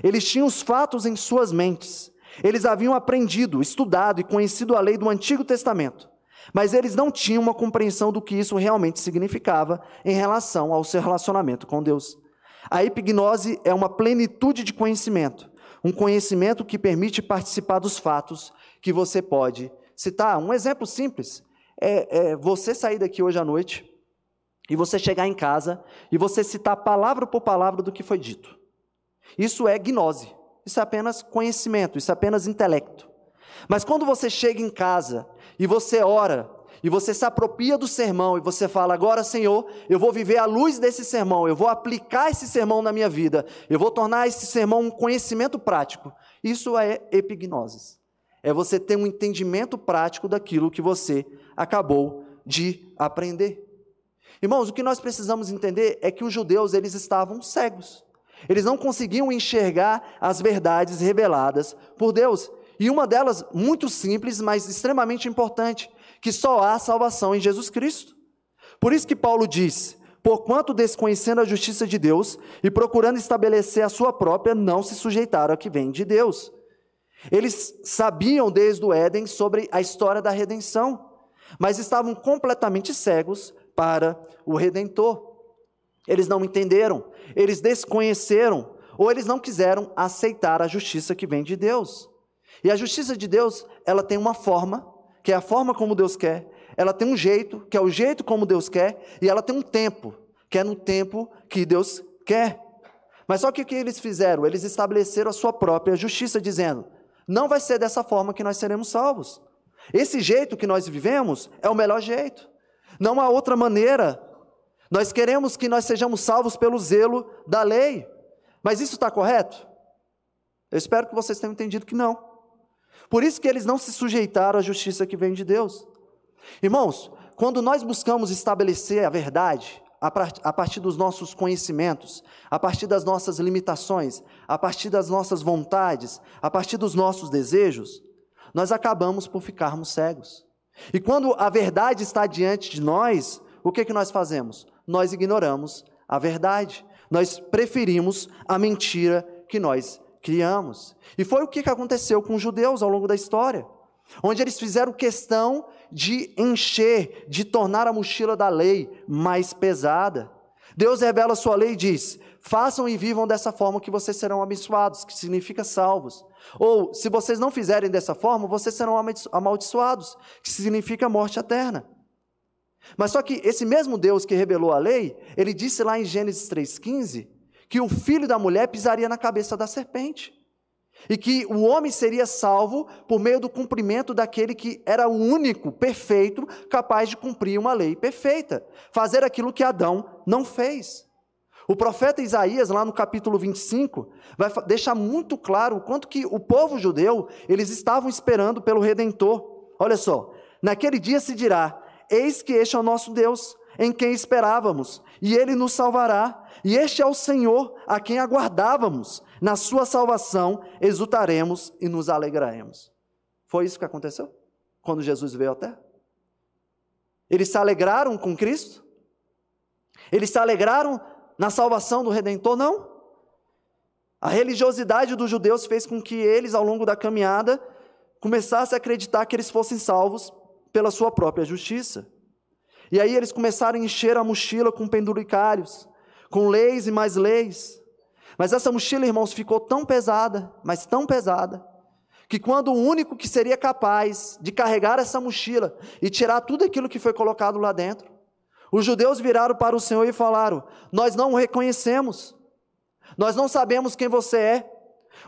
Eles tinham os fatos em suas mentes. Eles haviam aprendido, estudado e conhecido a lei do Antigo Testamento. Mas eles não tinham uma compreensão do que isso realmente significava em relação ao seu relacionamento com Deus. A epignose é uma plenitude de conhecimento, um conhecimento que permite participar dos fatos que você pode citar. Um exemplo simples é, é você sair daqui hoje à noite e você chegar em casa e você citar palavra por palavra do que foi dito. Isso é gnose, isso é apenas conhecimento, isso é apenas intelecto. Mas quando você chega em casa e você ora e você se apropria do sermão e você fala: Agora, Senhor, eu vou viver à luz desse sermão, eu vou aplicar esse sermão na minha vida, eu vou tornar esse sermão um conhecimento prático. Isso é epignose. É você ter um entendimento prático daquilo que você acabou de aprender. Irmãos, o que nós precisamos entender é que os judeus eles estavam cegos. Eles não conseguiam enxergar as verdades reveladas por Deus. E uma delas, muito simples, mas extremamente importante, que só há salvação em Jesus Cristo. Por isso que Paulo diz: Porquanto desconhecendo a justiça de Deus e procurando estabelecer a sua própria, não se sujeitaram a que vem de Deus. Eles sabiam desde o Éden sobre a história da redenção, mas estavam completamente cegos para o redentor. Eles não entenderam, eles desconheceram, ou eles não quiseram aceitar a justiça que vem de Deus. E a justiça de Deus, ela tem uma forma que é a forma como Deus quer, ela tem um jeito, que é o jeito como Deus quer, e ela tem um tempo, que é no tempo que Deus quer. Mas só que o que eles fizeram? Eles estabeleceram a sua própria justiça, dizendo: não vai ser dessa forma que nós seremos salvos. Esse jeito que nós vivemos é o melhor jeito. Não há outra maneira. Nós queremos que nós sejamos salvos pelo zelo da lei. Mas isso está correto? Eu espero que vocês tenham entendido que não. Por isso que eles não se sujeitaram à justiça que vem de Deus. Irmãos, quando nós buscamos estabelecer a verdade, a partir dos nossos conhecimentos, a partir das nossas limitações, a partir das nossas vontades, a partir dos nossos desejos, nós acabamos por ficarmos cegos. E quando a verdade está diante de nós, o que, que nós fazemos? Nós ignoramos a verdade. Nós preferimos a mentira que nós criamos. E foi o que aconteceu com os judeus ao longo da história, onde eles fizeram questão de encher, de tornar a mochila da lei mais pesada. Deus revela a sua lei e diz: façam e vivam dessa forma que vocês serão abençoados, que significa salvos. Ou, se vocês não fizerem dessa forma, vocês serão amaldiçoados, que significa morte eterna. Mas só que esse mesmo Deus que revelou a lei, ele disse lá em Gênesis 3,15, que o filho da mulher pisaria na cabeça da serpente. E que o homem seria salvo por meio do cumprimento daquele que era o único, perfeito, capaz de cumprir uma lei perfeita, fazer aquilo que Adão não fez. O profeta Isaías, lá no capítulo 25, vai deixar muito claro o quanto que o povo judeu, eles estavam esperando pelo Redentor. Olha só, naquele dia se dirá, eis que este é o nosso Deus, em quem esperávamos, e ele nos salvará, e este é o Senhor, a quem aguardávamos, na sua salvação exultaremos e nos alegraremos. Foi isso que aconteceu quando Jesus veio à terra? Eles se alegraram com Cristo? Eles se alegraram na salvação do Redentor? Não. A religiosidade dos judeus fez com que eles, ao longo da caminhada, começassem a acreditar que eles fossem salvos pela sua própria justiça. E aí eles começaram a encher a mochila com penduricários, com leis e mais leis. Mas essa mochila, irmãos, ficou tão pesada, mas tão pesada, que quando o único que seria capaz de carregar essa mochila e tirar tudo aquilo que foi colocado lá dentro, os judeus viraram para o Senhor e falaram: Nós não o reconhecemos, nós não sabemos quem você é,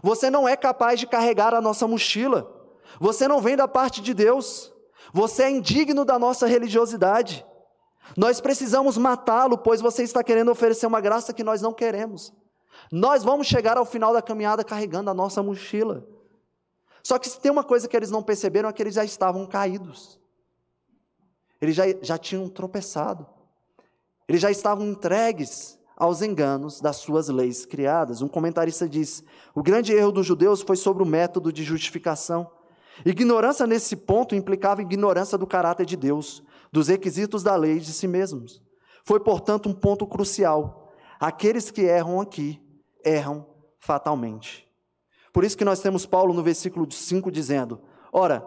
você não é capaz de carregar a nossa mochila, você não vem da parte de Deus, você é indigno da nossa religiosidade. Nós precisamos matá-lo, pois você está querendo oferecer uma graça que nós não queremos. Nós vamos chegar ao final da caminhada carregando a nossa mochila. Só que se tem uma coisa que eles não perceberam é que eles já estavam caídos. Eles já, já tinham tropeçado. Eles já estavam entregues aos enganos das suas leis criadas. Um comentarista diz: o grande erro dos judeus foi sobre o método de justificação. Ignorância nesse ponto implicava ignorância do caráter de Deus, dos requisitos da lei de si mesmos. Foi, portanto, um ponto crucial. Aqueles que erram aqui erram fatalmente. Por isso que nós temos Paulo no versículo 5 dizendo: Ora,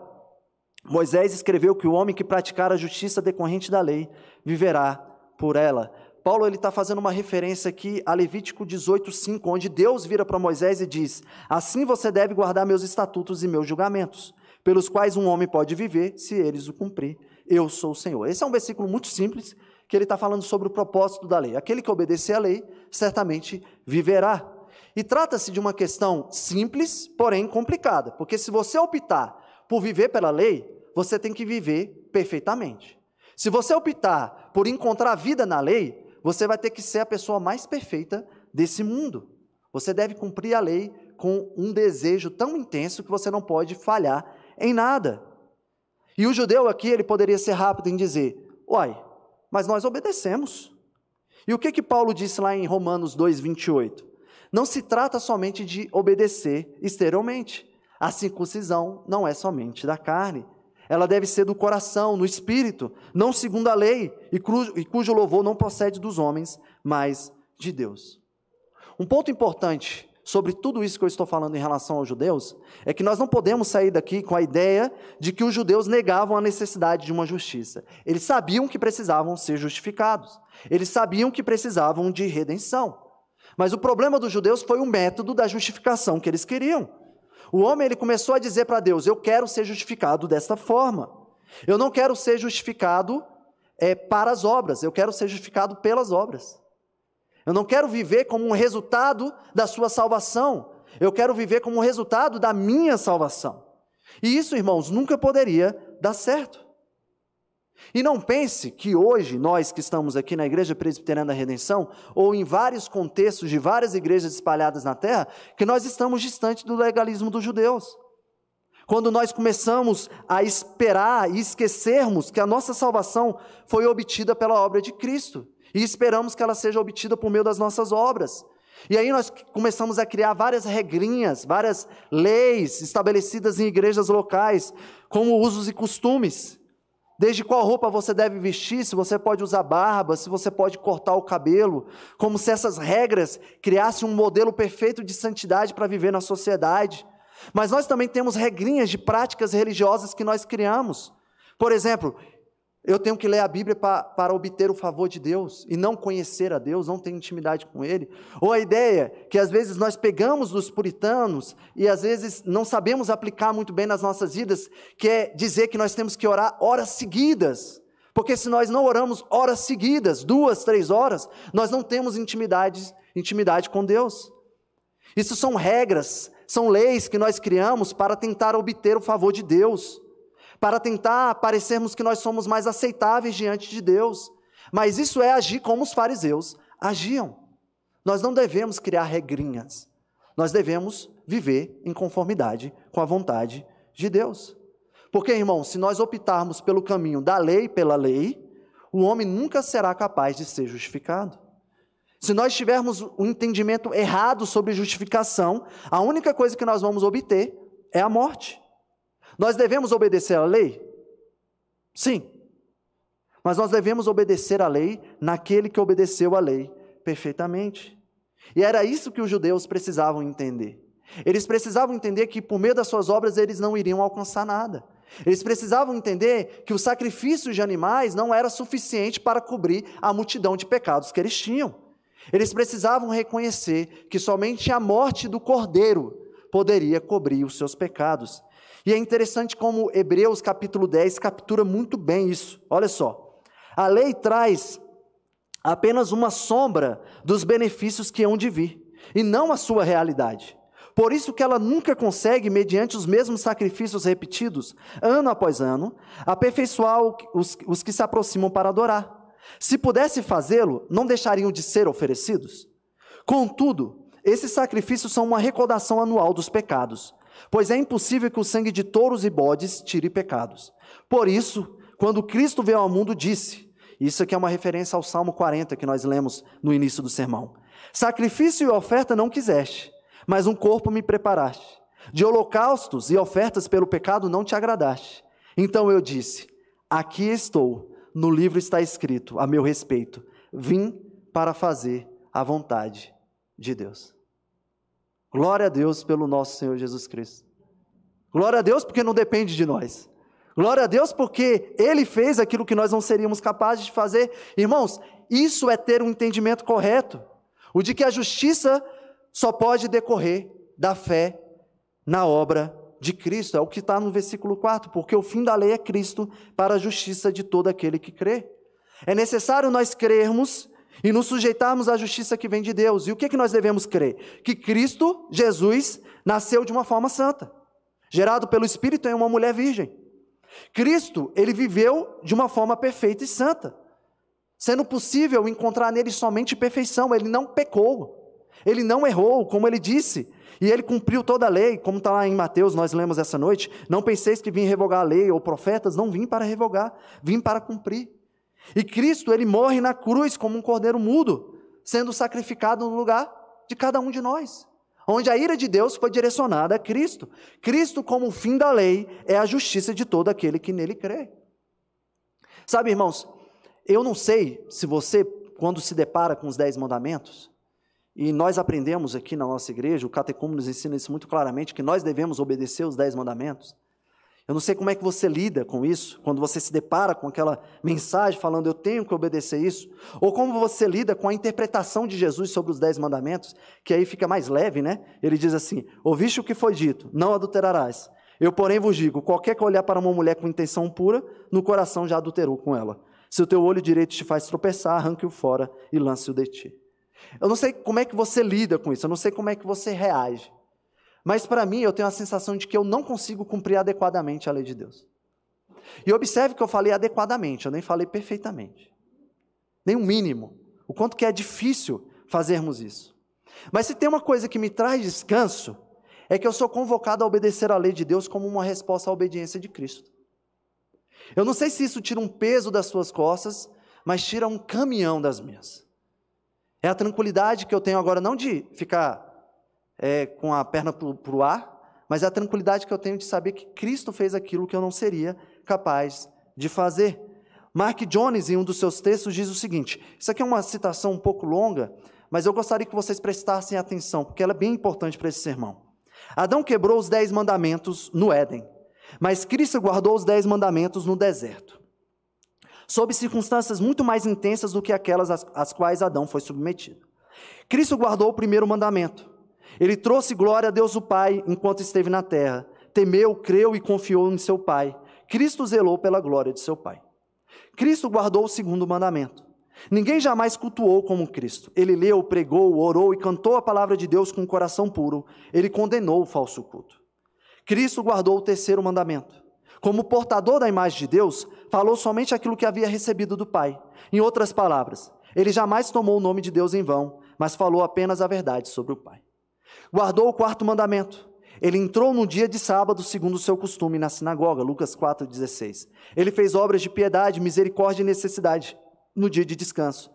Moisés escreveu que o homem que praticar a justiça decorrente da lei viverá por ela. Paulo ele está fazendo uma referência aqui a Levítico 18:5, onde Deus vira para Moisés e diz: Assim você deve guardar meus estatutos e meus julgamentos, pelos quais um homem pode viver se eles o cumprir. Eu sou o Senhor. Esse é um versículo muito simples que ele está falando sobre o propósito da lei. Aquele que obedecer à lei certamente viverá. E trata-se de uma questão simples, porém complicada, porque se você optar por viver pela lei, você tem que viver perfeitamente. Se você optar por encontrar vida na lei, você vai ter que ser a pessoa mais perfeita desse mundo. Você deve cumprir a lei com um desejo tão intenso que você não pode falhar em nada. E o judeu aqui, ele poderia ser rápido em dizer: Uai, mas nós obedecemos. E o que que Paulo disse lá em Romanos 2:28? Não se trata somente de obedecer exteriormente. A circuncisão não é somente da carne. Ela deve ser do coração, no espírito, não segundo a lei, e e cujo louvor não procede dos homens, mas de Deus. Um ponto importante sobre tudo isso que eu estou falando em relação aos judeus é que nós não podemos sair daqui com a ideia de que os judeus negavam a necessidade de uma justiça. Eles sabiam que precisavam ser justificados. Eles sabiam que precisavam de redenção. Mas o problema dos judeus foi o método da justificação que eles queriam. O homem ele começou a dizer para Deus: Eu quero ser justificado desta forma. Eu não quero ser justificado é, para as obras, eu quero ser justificado pelas obras. Eu não quero viver como um resultado da sua salvação, eu quero viver como um resultado da minha salvação. E isso, irmãos, nunca poderia dar certo. E não pense que hoje, nós que estamos aqui na Igreja Presbiteriana da Redenção, ou em vários contextos de várias igrejas espalhadas na terra, que nós estamos distantes do legalismo dos judeus. Quando nós começamos a esperar e esquecermos que a nossa salvação foi obtida pela obra de Cristo, e esperamos que ela seja obtida por meio das nossas obras. E aí nós começamos a criar várias regrinhas, várias leis estabelecidas em igrejas locais, como usos e costumes Desde qual roupa você deve vestir, se você pode usar barba, se você pode cortar o cabelo, como se essas regras criassem um modelo perfeito de santidade para viver na sociedade. Mas nós também temos regrinhas de práticas religiosas que nós criamos. Por exemplo, eu tenho que ler a Bíblia para, para obter o favor de Deus e não conhecer a Deus, não ter intimidade com Ele. Ou a ideia que às vezes nós pegamos dos puritanos e às vezes não sabemos aplicar muito bem nas nossas vidas, que é dizer que nós temos que orar horas seguidas. Porque se nós não oramos horas seguidas, duas, três horas, nós não temos intimidade, intimidade com Deus. Isso são regras, são leis que nós criamos para tentar obter o favor de Deus para tentar parecermos que nós somos mais aceitáveis diante de Deus. Mas isso é agir como os fariseus agiam. Nós não devemos criar regrinhas. Nós devemos viver em conformidade com a vontade de Deus. Porque, irmão, se nós optarmos pelo caminho da lei pela lei, o homem nunca será capaz de ser justificado. Se nós tivermos um entendimento errado sobre justificação, a única coisa que nós vamos obter é a morte. Nós devemos obedecer à lei? Sim. Mas nós devemos obedecer à lei naquele que obedeceu à lei perfeitamente. E era isso que os judeus precisavam entender. Eles precisavam entender que por meio das suas obras eles não iriam alcançar nada. Eles precisavam entender que o sacrifício de animais não era suficiente para cobrir a multidão de pecados que eles tinham. Eles precisavam reconhecer que somente a morte do cordeiro poderia cobrir os seus pecados. E é interessante como Hebreus capítulo 10 captura muito bem isso. Olha só. A lei traz apenas uma sombra dos benefícios que hão de vir, e não a sua realidade. Por isso que ela nunca consegue, mediante os mesmos sacrifícios repetidos, ano após ano, aperfeiçoar os, os que se aproximam para adorar. Se pudesse fazê-lo, não deixariam de ser oferecidos? Contudo, esses sacrifícios são uma recordação anual dos pecados, Pois é impossível que o sangue de touros e bodes tire pecados. Por isso, quando Cristo veio ao mundo, disse: Isso aqui é uma referência ao Salmo 40 que nós lemos no início do sermão. Sacrifício e oferta não quiseste, mas um corpo me preparaste. De holocaustos e ofertas pelo pecado não te agradaste. Então eu disse: Aqui estou, no livro está escrito a meu respeito: Vim para fazer a vontade de Deus. Glória a Deus pelo nosso Senhor Jesus Cristo. Glória a Deus porque não depende de nós. Glória a Deus porque Ele fez aquilo que nós não seríamos capazes de fazer. Irmãos, isso é ter um entendimento correto. O de que a justiça só pode decorrer da fé na obra de Cristo. É o que está no versículo 4. Porque o fim da lei é Cristo para a justiça de todo aquele que crê. É necessário nós crermos e nos sujeitarmos à justiça que vem de Deus. E o que, é que nós devemos crer? Que Cristo, Jesus, nasceu de uma forma santa, gerado pelo Espírito em uma mulher virgem. Cristo, ele viveu de uma forma perfeita e santa, sendo possível encontrar nele somente perfeição, ele não pecou, ele não errou, como ele disse, e ele cumpriu toda a lei, como está lá em Mateus, nós lemos essa noite. Não penseis que vim revogar a lei ou profetas, não vim para revogar, vim para cumprir. E Cristo, ele morre na cruz como um cordeiro mudo, sendo sacrificado no lugar de cada um de nós. Onde a ira de Deus foi direcionada a Cristo. Cristo, como o fim da lei, é a justiça de todo aquele que nele crê. Sabe, irmãos, eu não sei se você, quando se depara com os dez mandamentos, e nós aprendemos aqui na nossa igreja, o catecúmeno nos ensina isso muito claramente, que nós devemos obedecer os dez mandamentos. Eu não sei como é que você lida com isso, quando você se depara com aquela mensagem falando eu tenho que obedecer isso, ou como você lida com a interpretação de Jesus sobre os dez mandamentos, que aí fica mais leve, né? Ele diz assim: Ouviste o que foi dito, não adulterarás. Eu, porém, vos digo: qualquer que olhar para uma mulher com intenção pura, no coração já adulterou com ela. Se o teu olho direito te faz tropeçar, arranque-o fora e lance-o de ti. Eu não sei como é que você lida com isso, eu não sei como é que você reage. Mas para mim, eu tenho a sensação de que eu não consigo cumprir adequadamente a lei de Deus. E observe que eu falei adequadamente, eu nem falei perfeitamente. Nem o um mínimo. O quanto que é difícil fazermos isso. Mas se tem uma coisa que me traz descanso, é que eu sou convocado a obedecer a lei de Deus como uma resposta à obediência de Cristo. Eu não sei se isso tira um peso das suas costas, mas tira um caminhão das minhas. É a tranquilidade que eu tenho agora, não de ficar é, com a perna para o ar, mas é a tranquilidade que eu tenho de saber que Cristo fez aquilo que eu não seria capaz de fazer. Mark Jones, em um dos seus textos, diz o seguinte: isso aqui é uma citação um pouco longa, mas eu gostaria que vocês prestassem atenção, porque ela é bem importante para esse sermão. Adão quebrou os dez mandamentos no Éden, mas Cristo guardou os dez mandamentos no deserto, sob circunstâncias muito mais intensas do que aquelas às, às quais Adão foi submetido. Cristo guardou o primeiro mandamento. Ele trouxe glória a Deus o Pai enquanto esteve na terra. Temeu, creu e confiou em seu Pai. Cristo zelou pela glória de seu Pai. Cristo guardou o segundo mandamento. Ninguém jamais cultuou como Cristo. Ele leu, pregou, orou e cantou a palavra de Deus com um coração puro. Ele condenou o falso culto. Cristo guardou o terceiro mandamento. Como portador da imagem de Deus, falou somente aquilo que havia recebido do Pai. Em outras palavras, ele jamais tomou o nome de Deus em vão, mas falou apenas a verdade sobre o Pai. Guardou o quarto mandamento. Ele entrou no dia de sábado, segundo o seu costume, na sinagoga, Lucas 4,16. Ele fez obras de piedade, misericórdia e necessidade no dia de descanso.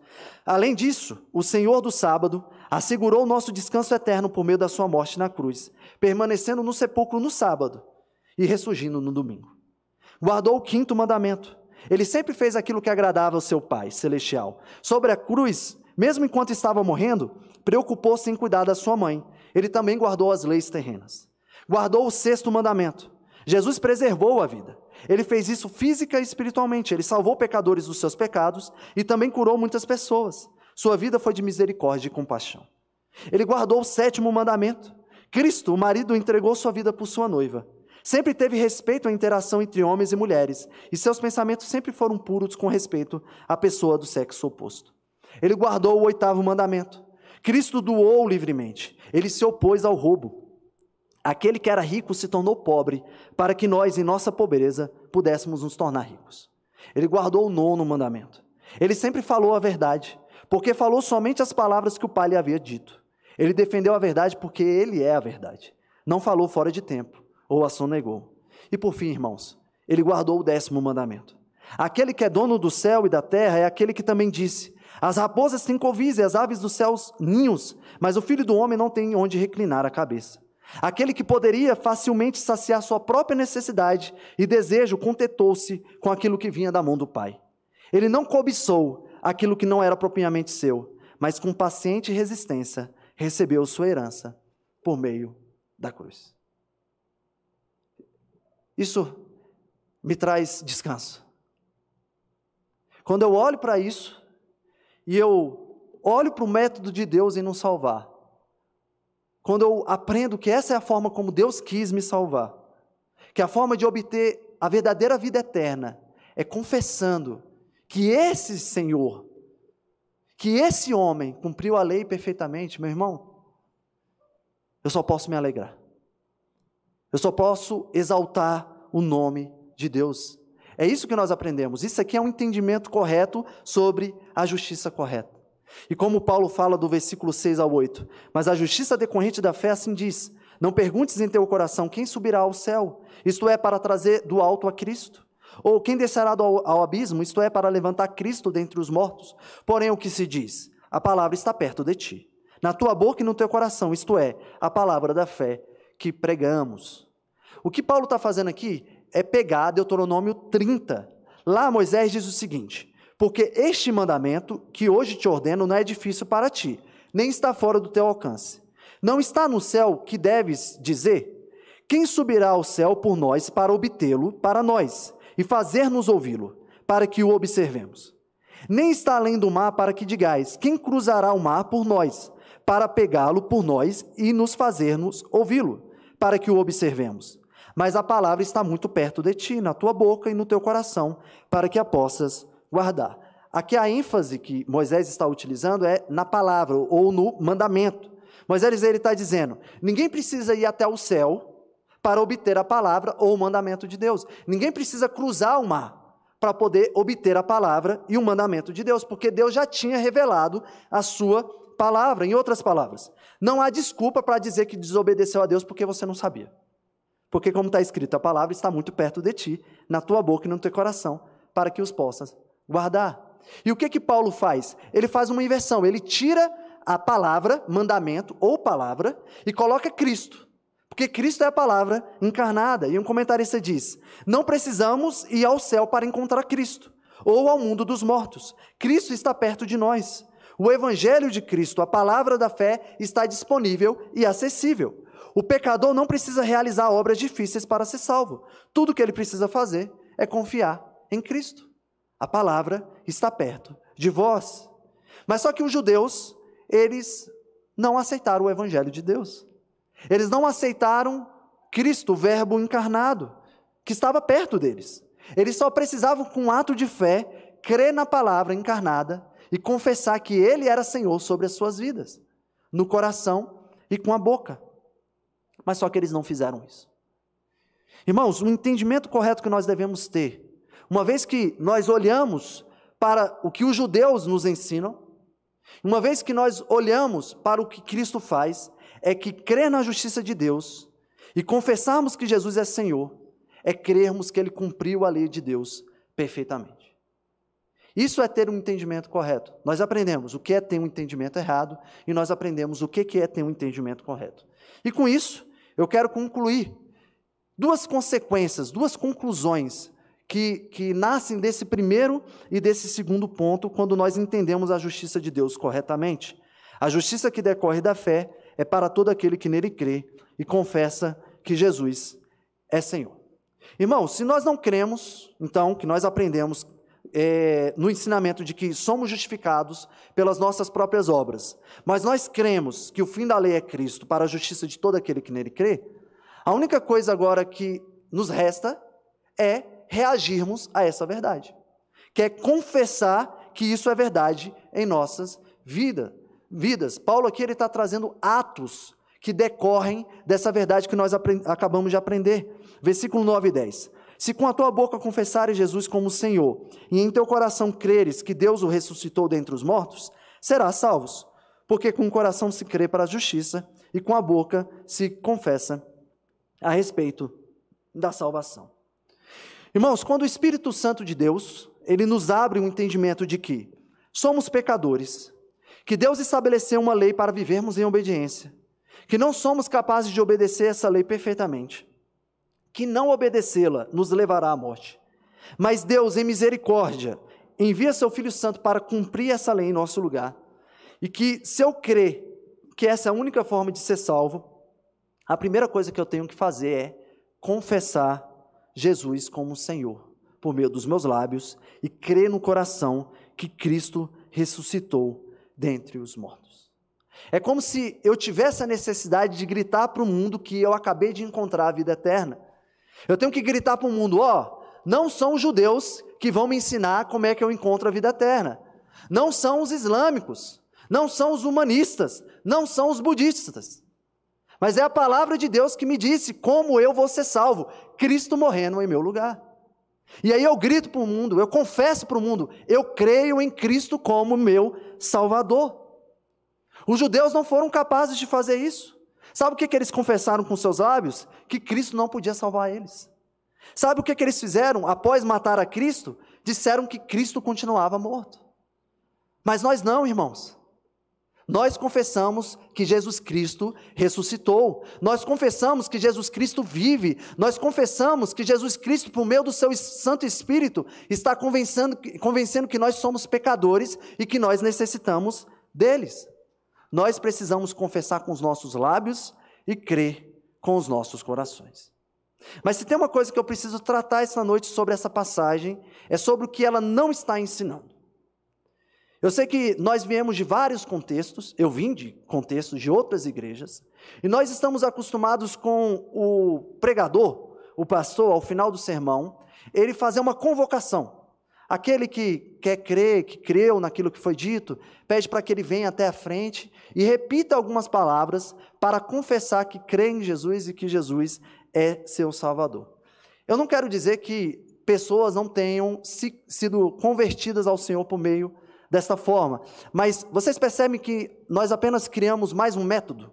Além disso, o Senhor do sábado assegurou o nosso descanso eterno por meio da sua morte na cruz, permanecendo no sepulcro no sábado e ressurgindo no domingo. Guardou o quinto mandamento. Ele sempre fez aquilo que agradava ao seu Pai celestial. Sobre a cruz, mesmo enquanto estava morrendo, preocupou-se em cuidar da sua mãe. Ele também guardou as leis terrenas. Guardou o sexto mandamento. Jesus preservou a vida. Ele fez isso física e espiritualmente. Ele salvou pecadores dos seus pecados e também curou muitas pessoas. Sua vida foi de misericórdia e compaixão. Ele guardou o sétimo mandamento. Cristo, o marido, entregou sua vida por sua noiva. Sempre teve respeito à interação entre homens e mulheres, e seus pensamentos sempre foram puros com respeito à pessoa do sexo oposto. Ele guardou o oitavo mandamento. Cristo doou livremente. Ele se opôs ao roubo. Aquele que era rico se tornou pobre, para que nós, em nossa pobreza, pudéssemos nos tornar ricos. Ele guardou o nono mandamento. Ele sempre falou a verdade, porque falou somente as palavras que o Pai lhe havia dito. Ele defendeu a verdade porque ele é a verdade. Não falou fora de tempo, ou a sonegou. E por fim, irmãos, ele guardou o décimo mandamento. Aquele que é dono do céu e da terra é aquele que também disse: As raposas têm covis e as aves dos céus ninhos, mas o filho do homem não tem onde reclinar a cabeça. Aquele que poderia facilmente saciar sua própria necessidade e desejo contentou-se com aquilo que vinha da mão do Pai. Ele não cobiçou aquilo que não era propriamente seu, mas com paciente resistência recebeu sua herança por meio da cruz. Isso me traz descanso. Quando eu olho para isso e eu olho para o método de Deus em nos salvar, quando eu aprendo que essa é a forma como Deus quis me salvar, que a forma de obter a verdadeira vida eterna é confessando que esse Senhor, que esse homem cumpriu a lei perfeitamente, meu irmão, eu só posso me alegrar. Eu só posso exaltar o nome de Deus. É isso que nós aprendemos. Isso aqui é um entendimento correto sobre a justiça correta. E como Paulo fala do versículo 6 ao 8: Mas a justiça decorrente da fé assim diz: Não perguntes em teu coração quem subirá ao céu, isto é, para trazer do alto a Cristo. Ou quem descerá ao, ao abismo, isto é, para levantar Cristo dentre os mortos. Porém, o que se diz? A palavra está perto de ti, na tua boca e no teu coração, isto é, a palavra da fé que pregamos. O que Paulo está fazendo aqui é pegar Deuteronômio 30. Lá Moisés diz o seguinte: porque este mandamento que hoje te ordeno não é difícil para ti, nem está fora do teu alcance. Não está no céu que deves dizer: Quem subirá ao céu por nós para obtê-lo para nós e fazer-nos ouvi-lo, para que o observemos? Nem está além do mar para que digais: Quem cruzará o mar por nós, para pegá-lo por nós e nos fazer-nos ouvi-lo, para que o observemos? Mas a palavra está muito perto de ti, na tua boca e no teu coração, para que a possas guardar. Aqui a ênfase que Moisés está utilizando é na palavra ou no mandamento. Moisés ele está dizendo: ninguém precisa ir até o céu para obter a palavra ou o mandamento de Deus. Ninguém precisa cruzar o mar para poder obter a palavra e o mandamento de Deus, porque Deus já tinha revelado a sua palavra. Em outras palavras, não há desculpa para dizer que desobedeceu a Deus porque você não sabia. Porque, como está escrito, a palavra está muito perto de ti, na tua boca e no teu coração, para que os possas guardar. E o que que Paulo faz? Ele faz uma inversão, ele tira a palavra, mandamento ou palavra, e coloca Cristo. Porque Cristo é a palavra encarnada. E um comentarista diz: não precisamos ir ao céu para encontrar Cristo, ou ao mundo dos mortos. Cristo está perto de nós. O Evangelho de Cristo, a palavra da fé, está disponível e acessível. O pecador não precisa realizar obras difíceis para ser salvo. Tudo que ele precisa fazer é confiar em Cristo. A palavra está perto de vós. Mas só que os judeus, eles não aceitaram o evangelho de Deus. Eles não aceitaram Cristo, o Verbo encarnado, que estava perto deles. Eles só precisavam, com um ato de fé, crer na palavra encarnada e confessar que Ele era Senhor sobre as suas vidas, no coração e com a boca. Mas só que eles não fizeram isso. Irmãos, o entendimento correto que nós devemos ter, uma vez que nós olhamos para o que os judeus nos ensinam, uma vez que nós olhamos para o que Cristo faz, é que crer na justiça de Deus e confessarmos que Jesus é Senhor, é crermos que Ele cumpriu a lei de Deus perfeitamente. Isso é ter um entendimento correto. Nós aprendemos o que é ter um entendimento errado e nós aprendemos o que é ter um entendimento correto. E com isso, eu quero concluir duas consequências, duas conclusões que, que nascem desse primeiro e desse segundo ponto quando nós entendemos a justiça de Deus corretamente. A justiça que decorre da fé é para todo aquele que nele crê e confessa que Jesus é Senhor. Irmãos, se nós não cremos, então, que nós aprendemos é, no ensinamento de que somos justificados pelas nossas próprias obras, mas nós cremos que o fim da lei é Cristo para a justiça de todo aquele que nele crê, a única coisa agora que nos resta é reagirmos a essa verdade, que é confessar que isso é verdade em nossas vidas vidas. Paulo aqui ele está trazendo atos que decorrem dessa verdade que nós acabamos de aprender. Versículo 9 e 10. Se com a tua boca confessares Jesus como Senhor, e em teu coração creres que Deus o ressuscitou dentre os mortos, serás salvos. Porque com o coração se crê para a justiça, e com a boca se confessa a respeito da salvação. Irmãos, quando o Espírito Santo de Deus, ele nos abre um entendimento de que somos pecadores, que Deus estabeleceu uma lei para vivermos em obediência, que não somos capazes de obedecer essa lei perfeitamente, que não obedecê-la nos levará à morte. Mas Deus, em misericórdia, envia seu Filho Santo para cumprir essa lei em nosso lugar. E que, se eu crer que essa é a única forma de ser salvo, a primeira coisa que eu tenho que fazer é confessar Jesus como Senhor, por meio dos meus lábios, e crer no coração que Cristo ressuscitou dentre os mortos. É como se eu tivesse a necessidade de gritar para o mundo que eu acabei de encontrar a vida eterna. Eu tenho que gritar para o mundo: ó, não são os judeus que vão me ensinar como é que eu encontro a vida eterna. Não são os islâmicos, não são os humanistas, não são os budistas. Mas é a palavra de Deus que me disse como eu vou ser salvo, Cristo morrendo em meu lugar. E aí eu grito para o mundo, eu confesso para o mundo, eu creio em Cristo como meu Salvador. Os judeus não foram capazes de fazer isso. Sabe o que, que eles confessaram com seus lábios? Que Cristo não podia salvar eles. Sabe o que, que eles fizeram após matar a Cristo? Disseram que Cristo continuava morto. Mas nós não, irmãos. Nós confessamos que Jesus Cristo ressuscitou. Nós confessamos que Jesus Cristo vive. Nós confessamos que Jesus Cristo, por meio do seu Santo Espírito, está convencendo, convencendo que nós somos pecadores e que nós necessitamos deles. Nós precisamos confessar com os nossos lábios e crer com os nossos corações. Mas se tem uma coisa que eu preciso tratar essa noite sobre essa passagem, é sobre o que ela não está ensinando. Eu sei que nós viemos de vários contextos, eu vim de contextos de outras igrejas, e nós estamos acostumados com o pregador, o pastor, ao final do sermão, ele fazer uma convocação. Aquele que quer crer, que creu naquilo que foi dito, pede para que ele venha até a frente e repita algumas palavras para confessar que crê em Jesus e que Jesus é seu Salvador. Eu não quero dizer que pessoas não tenham sido convertidas ao Senhor por meio desta forma. Mas vocês percebem que nós apenas criamos mais um método?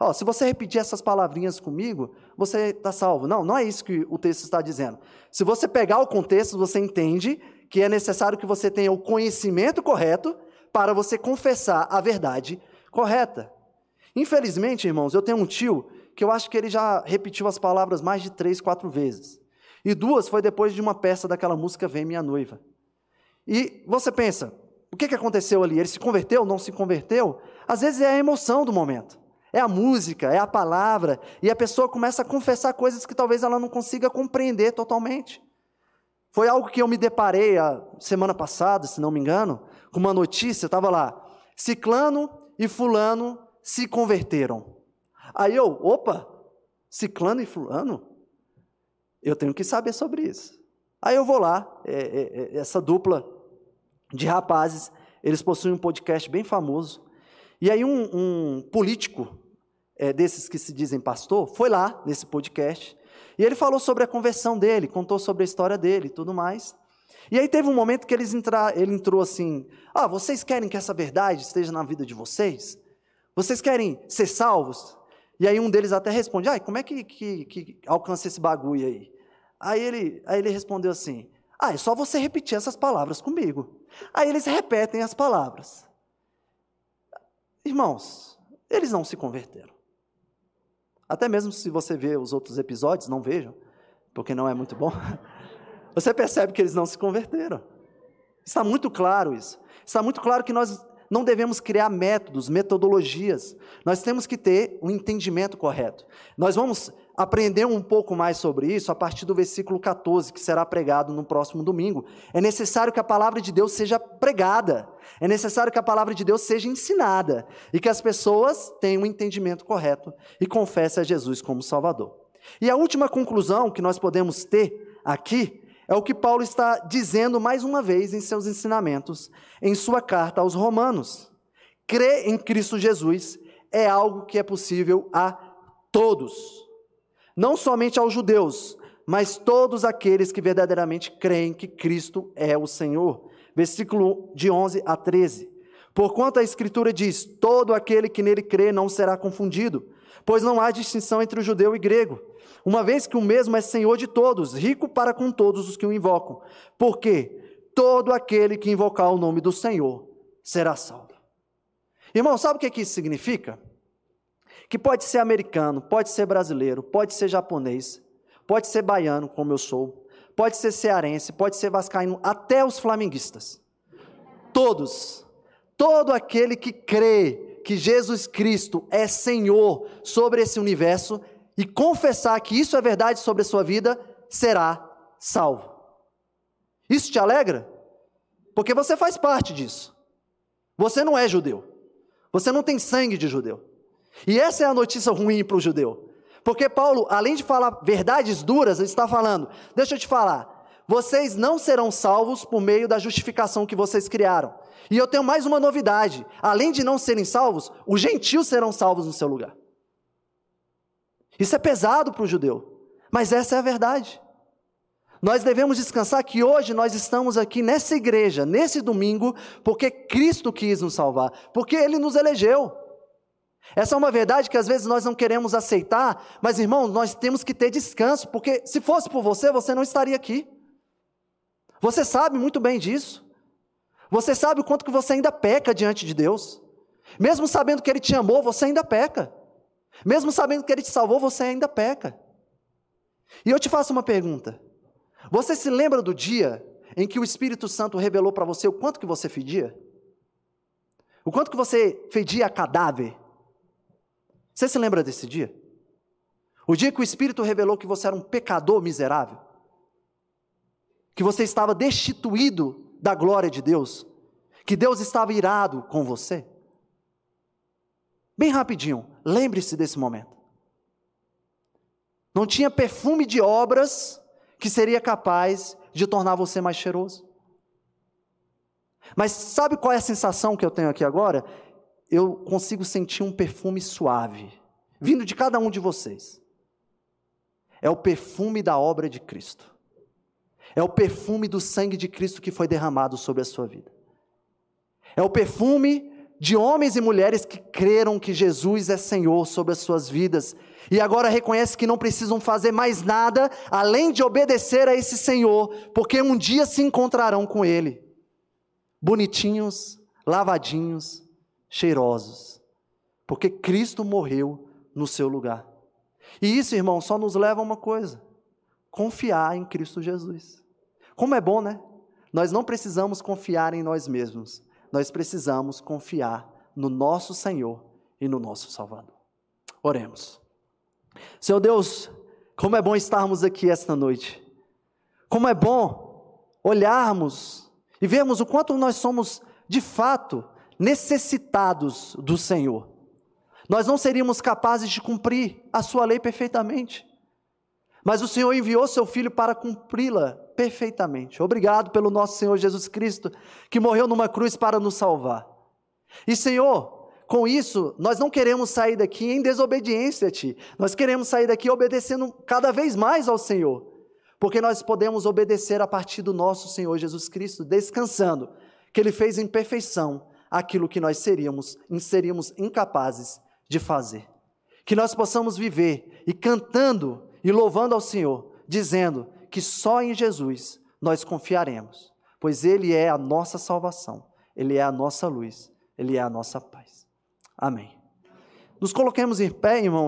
Oh, se você repetir essas palavrinhas comigo, você está salvo. Não, não é isso que o texto está dizendo. Se você pegar o contexto, você entende que é necessário que você tenha o conhecimento correto para você confessar a verdade correta. Infelizmente, irmãos, eu tenho um tio que eu acho que ele já repetiu as palavras mais de três, quatro vezes. E duas foi depois de uma peça daquela música Vem Minha Noiva. E você pensa, o que, aconteceu ali? Ele se converteu, não se converteu? Às vezes é a emoção do momento. É a música, é a palavra, e a pessoa começa a confessar coisas que talvez ela não consiga compreender totalmente. Foi algo que eu me deparei a semana passada, se não me engano, com uma notícia, estava lá, Ciclano e Fulano se converteram. Aí eu, opa, Ciclano e Fulano? Eu tenho que saber sobre isso. Aí eu vou lá, é, é, é, essa dupla de rapazes, eles possuem um podcast bem famoso, e aí um, um político, é, desses que se dizem pastor, foi lá nesse podcast, e ele falou sobre a conversão dele, contou sobre a história dele e tudo mais. E aí teve um momento que eles entra, ele entrou assim: Ah, vocês querem que essa verdade esteja na vida de vocês? Vocês querem ser salvos? E aí um deles até responde: Ah, como é que, que, que alcança esse bagulho aí? Aí ele, aí ele respondeu assim: Ah, é só você repetir essas palavras comigo. Aí eles repetem as palavras. Irmãos, eles não se converteram. Até mesmo se você vê os outros episódios, não vejam, porque não é muito bom. Você percebe que eles não se converteram. Está muito claro isso. Está muito claro que nós não devemos criar métodos, metodologias. Nós temos que ter um entendimento correto. Nós vamos aprender um pouco mais sobre isso a partir do versículo 14, que será pregado no próximo domingo. É necessário que a palavra de Deus seja pregada, é necessário que a palavra de Deus seja ensinada e que as pessoas tenham um entendimento correto e confessem a Jesus como Salvador. E a última conclusão que nós podemos ter aqui é o que Paulo está dizendo mais uma vez em seus ensinamentos, em sua carta aos Romanos. Crer em Cristo Jesus é algo que é possível a todos não somente aos judeus, mas todos aqueles que verdadeiramente creem que Cristo é o Senhor. Versículo de 11 a 13. Porquanto a Escritura diz: Todo aquele que nele crê não será confundido, pois não há distinção entre o judeu e grego, uma vez que o mesmo é Senhor de todos, rico para com todos os que o invocam. Porque todo aquele que invocar o nome do Senhor será salvo. Irmão, sabe o que isso significa? Que pode ser americano, pode ser brasileiro, pode ser japonês, pode ser baiano, como eu sou, pode ser cearense, pode ser vascaíno, até os flamenguistas. Todos, todo aquele que crê que Jesus Cristo é Senhor sobre esse universo e confessar que isso é verdade sobre a sua vida, será salvo. Isso te alegra? Porque você faz parte disso. Você não é judeu. Você não tem sangue de judeu. E essa é a notícia ruim para o judeu. Porque Paulo, além de falar verdades duras, ele está falando: deixa eu te falar, vocês não serão salvos por meio da justificação que vocês criaram. E eu tenho mais uma novidade: além de não serem salvos, os gentios serão salvos no seu lugar. Isso é pesado para o judeu, mas essa é a verdade. Nós devemos descansar que hoje nós estamos aqui nessa igreja, nesse domingo, porque Cristo quis nos salvar, porque Ele nos elegeu. Essa é uma verdade que às vezes nós não queremos aceitar, mas irmão, nós temos que ter descanso, porque se fosse por você, você não estaria aqui. Você sabe muito bem disso. Você sabe o quanto que você ainda peca diante de Deus. Mesmo sabendo que Ele te amou, você ainda peca. Mesmo sabendo que Ele te salvou, você ainda peca. E eu te faço uma pergunta. Você se lembra do dia em que o Espírito Santo revelou para você o quanto que você fedia? O quanto que você fedia a cadáver? Você se lembra desse dia? O dia que o Espírito revelou que você era um pecador miserável? Que você estava destituído da glória de Deus? Que Deus estava irado com você? Bem rapidinho, lembre-se desse momento. Não tinha perfume de obras que seria capaz de tornar você mais cheiroso. Mas sabe qual é a sensação que eu tenho aqui agora? Eu consigo sentir um perfume suave, vindo de cada um de vocês. É o perfume da obra de Cristo. É o perfume do sangue de Cristo que foi derramado sobre a sua vida. É o perfume de homens e mulheres que creram que Jesus é Senhor sobre as suas vidas e agora reconhecem que não precisam fazer mais nada além de obedecer a esse Senhor, porque um dia se encontrarão com Ele, bonitinhos, lavadinhos, cheirosos, porque Cristo morreu no seu lugar. E isso, irmão, só nos leva a uma coisa: confiar em Cristo Jesus. Como é bom, né? Nós não precisamos confiar em nós mesmos, nós precisamos confiar no nosso Senhor e no nosso Salvador. Oremos. Senhor Deus, como é bom estarmos aqui esta noite. Como é bom olharmos e vermos o quanto nós somos, de fato, necessitados do Senhor. Nós não seríamos capazes de cumprir a Sua lei perfeitamente. Mas o Senhor enviou Seu Filho para cumpri-la perfeitamente. Obrigado pelo nosso Senhor Jesus Cristo, que morreu numa cruz para nos salvar. E, Senhor, com isso, nós não queremos sair daqui em desobediência a Ti. Nós queremos sair daqui obedecendo cada vez mais ao Senhor. Porque nós podemos obedecer a partir do nosso Senhor Jesus Cristo, descansando, que Ele fez em perfeição aquilo que nós seríamos, seríamos incapazes de fazer. Que nós possamos viver e cantando e louvando ao Senhor, dizendo que só em Jesus nós confiaremos, pois Ele é a nossa salvação, Ele é a nossa luz, Ele é a nossa paz. Amém. Nos coloquemos em pé, irmãos.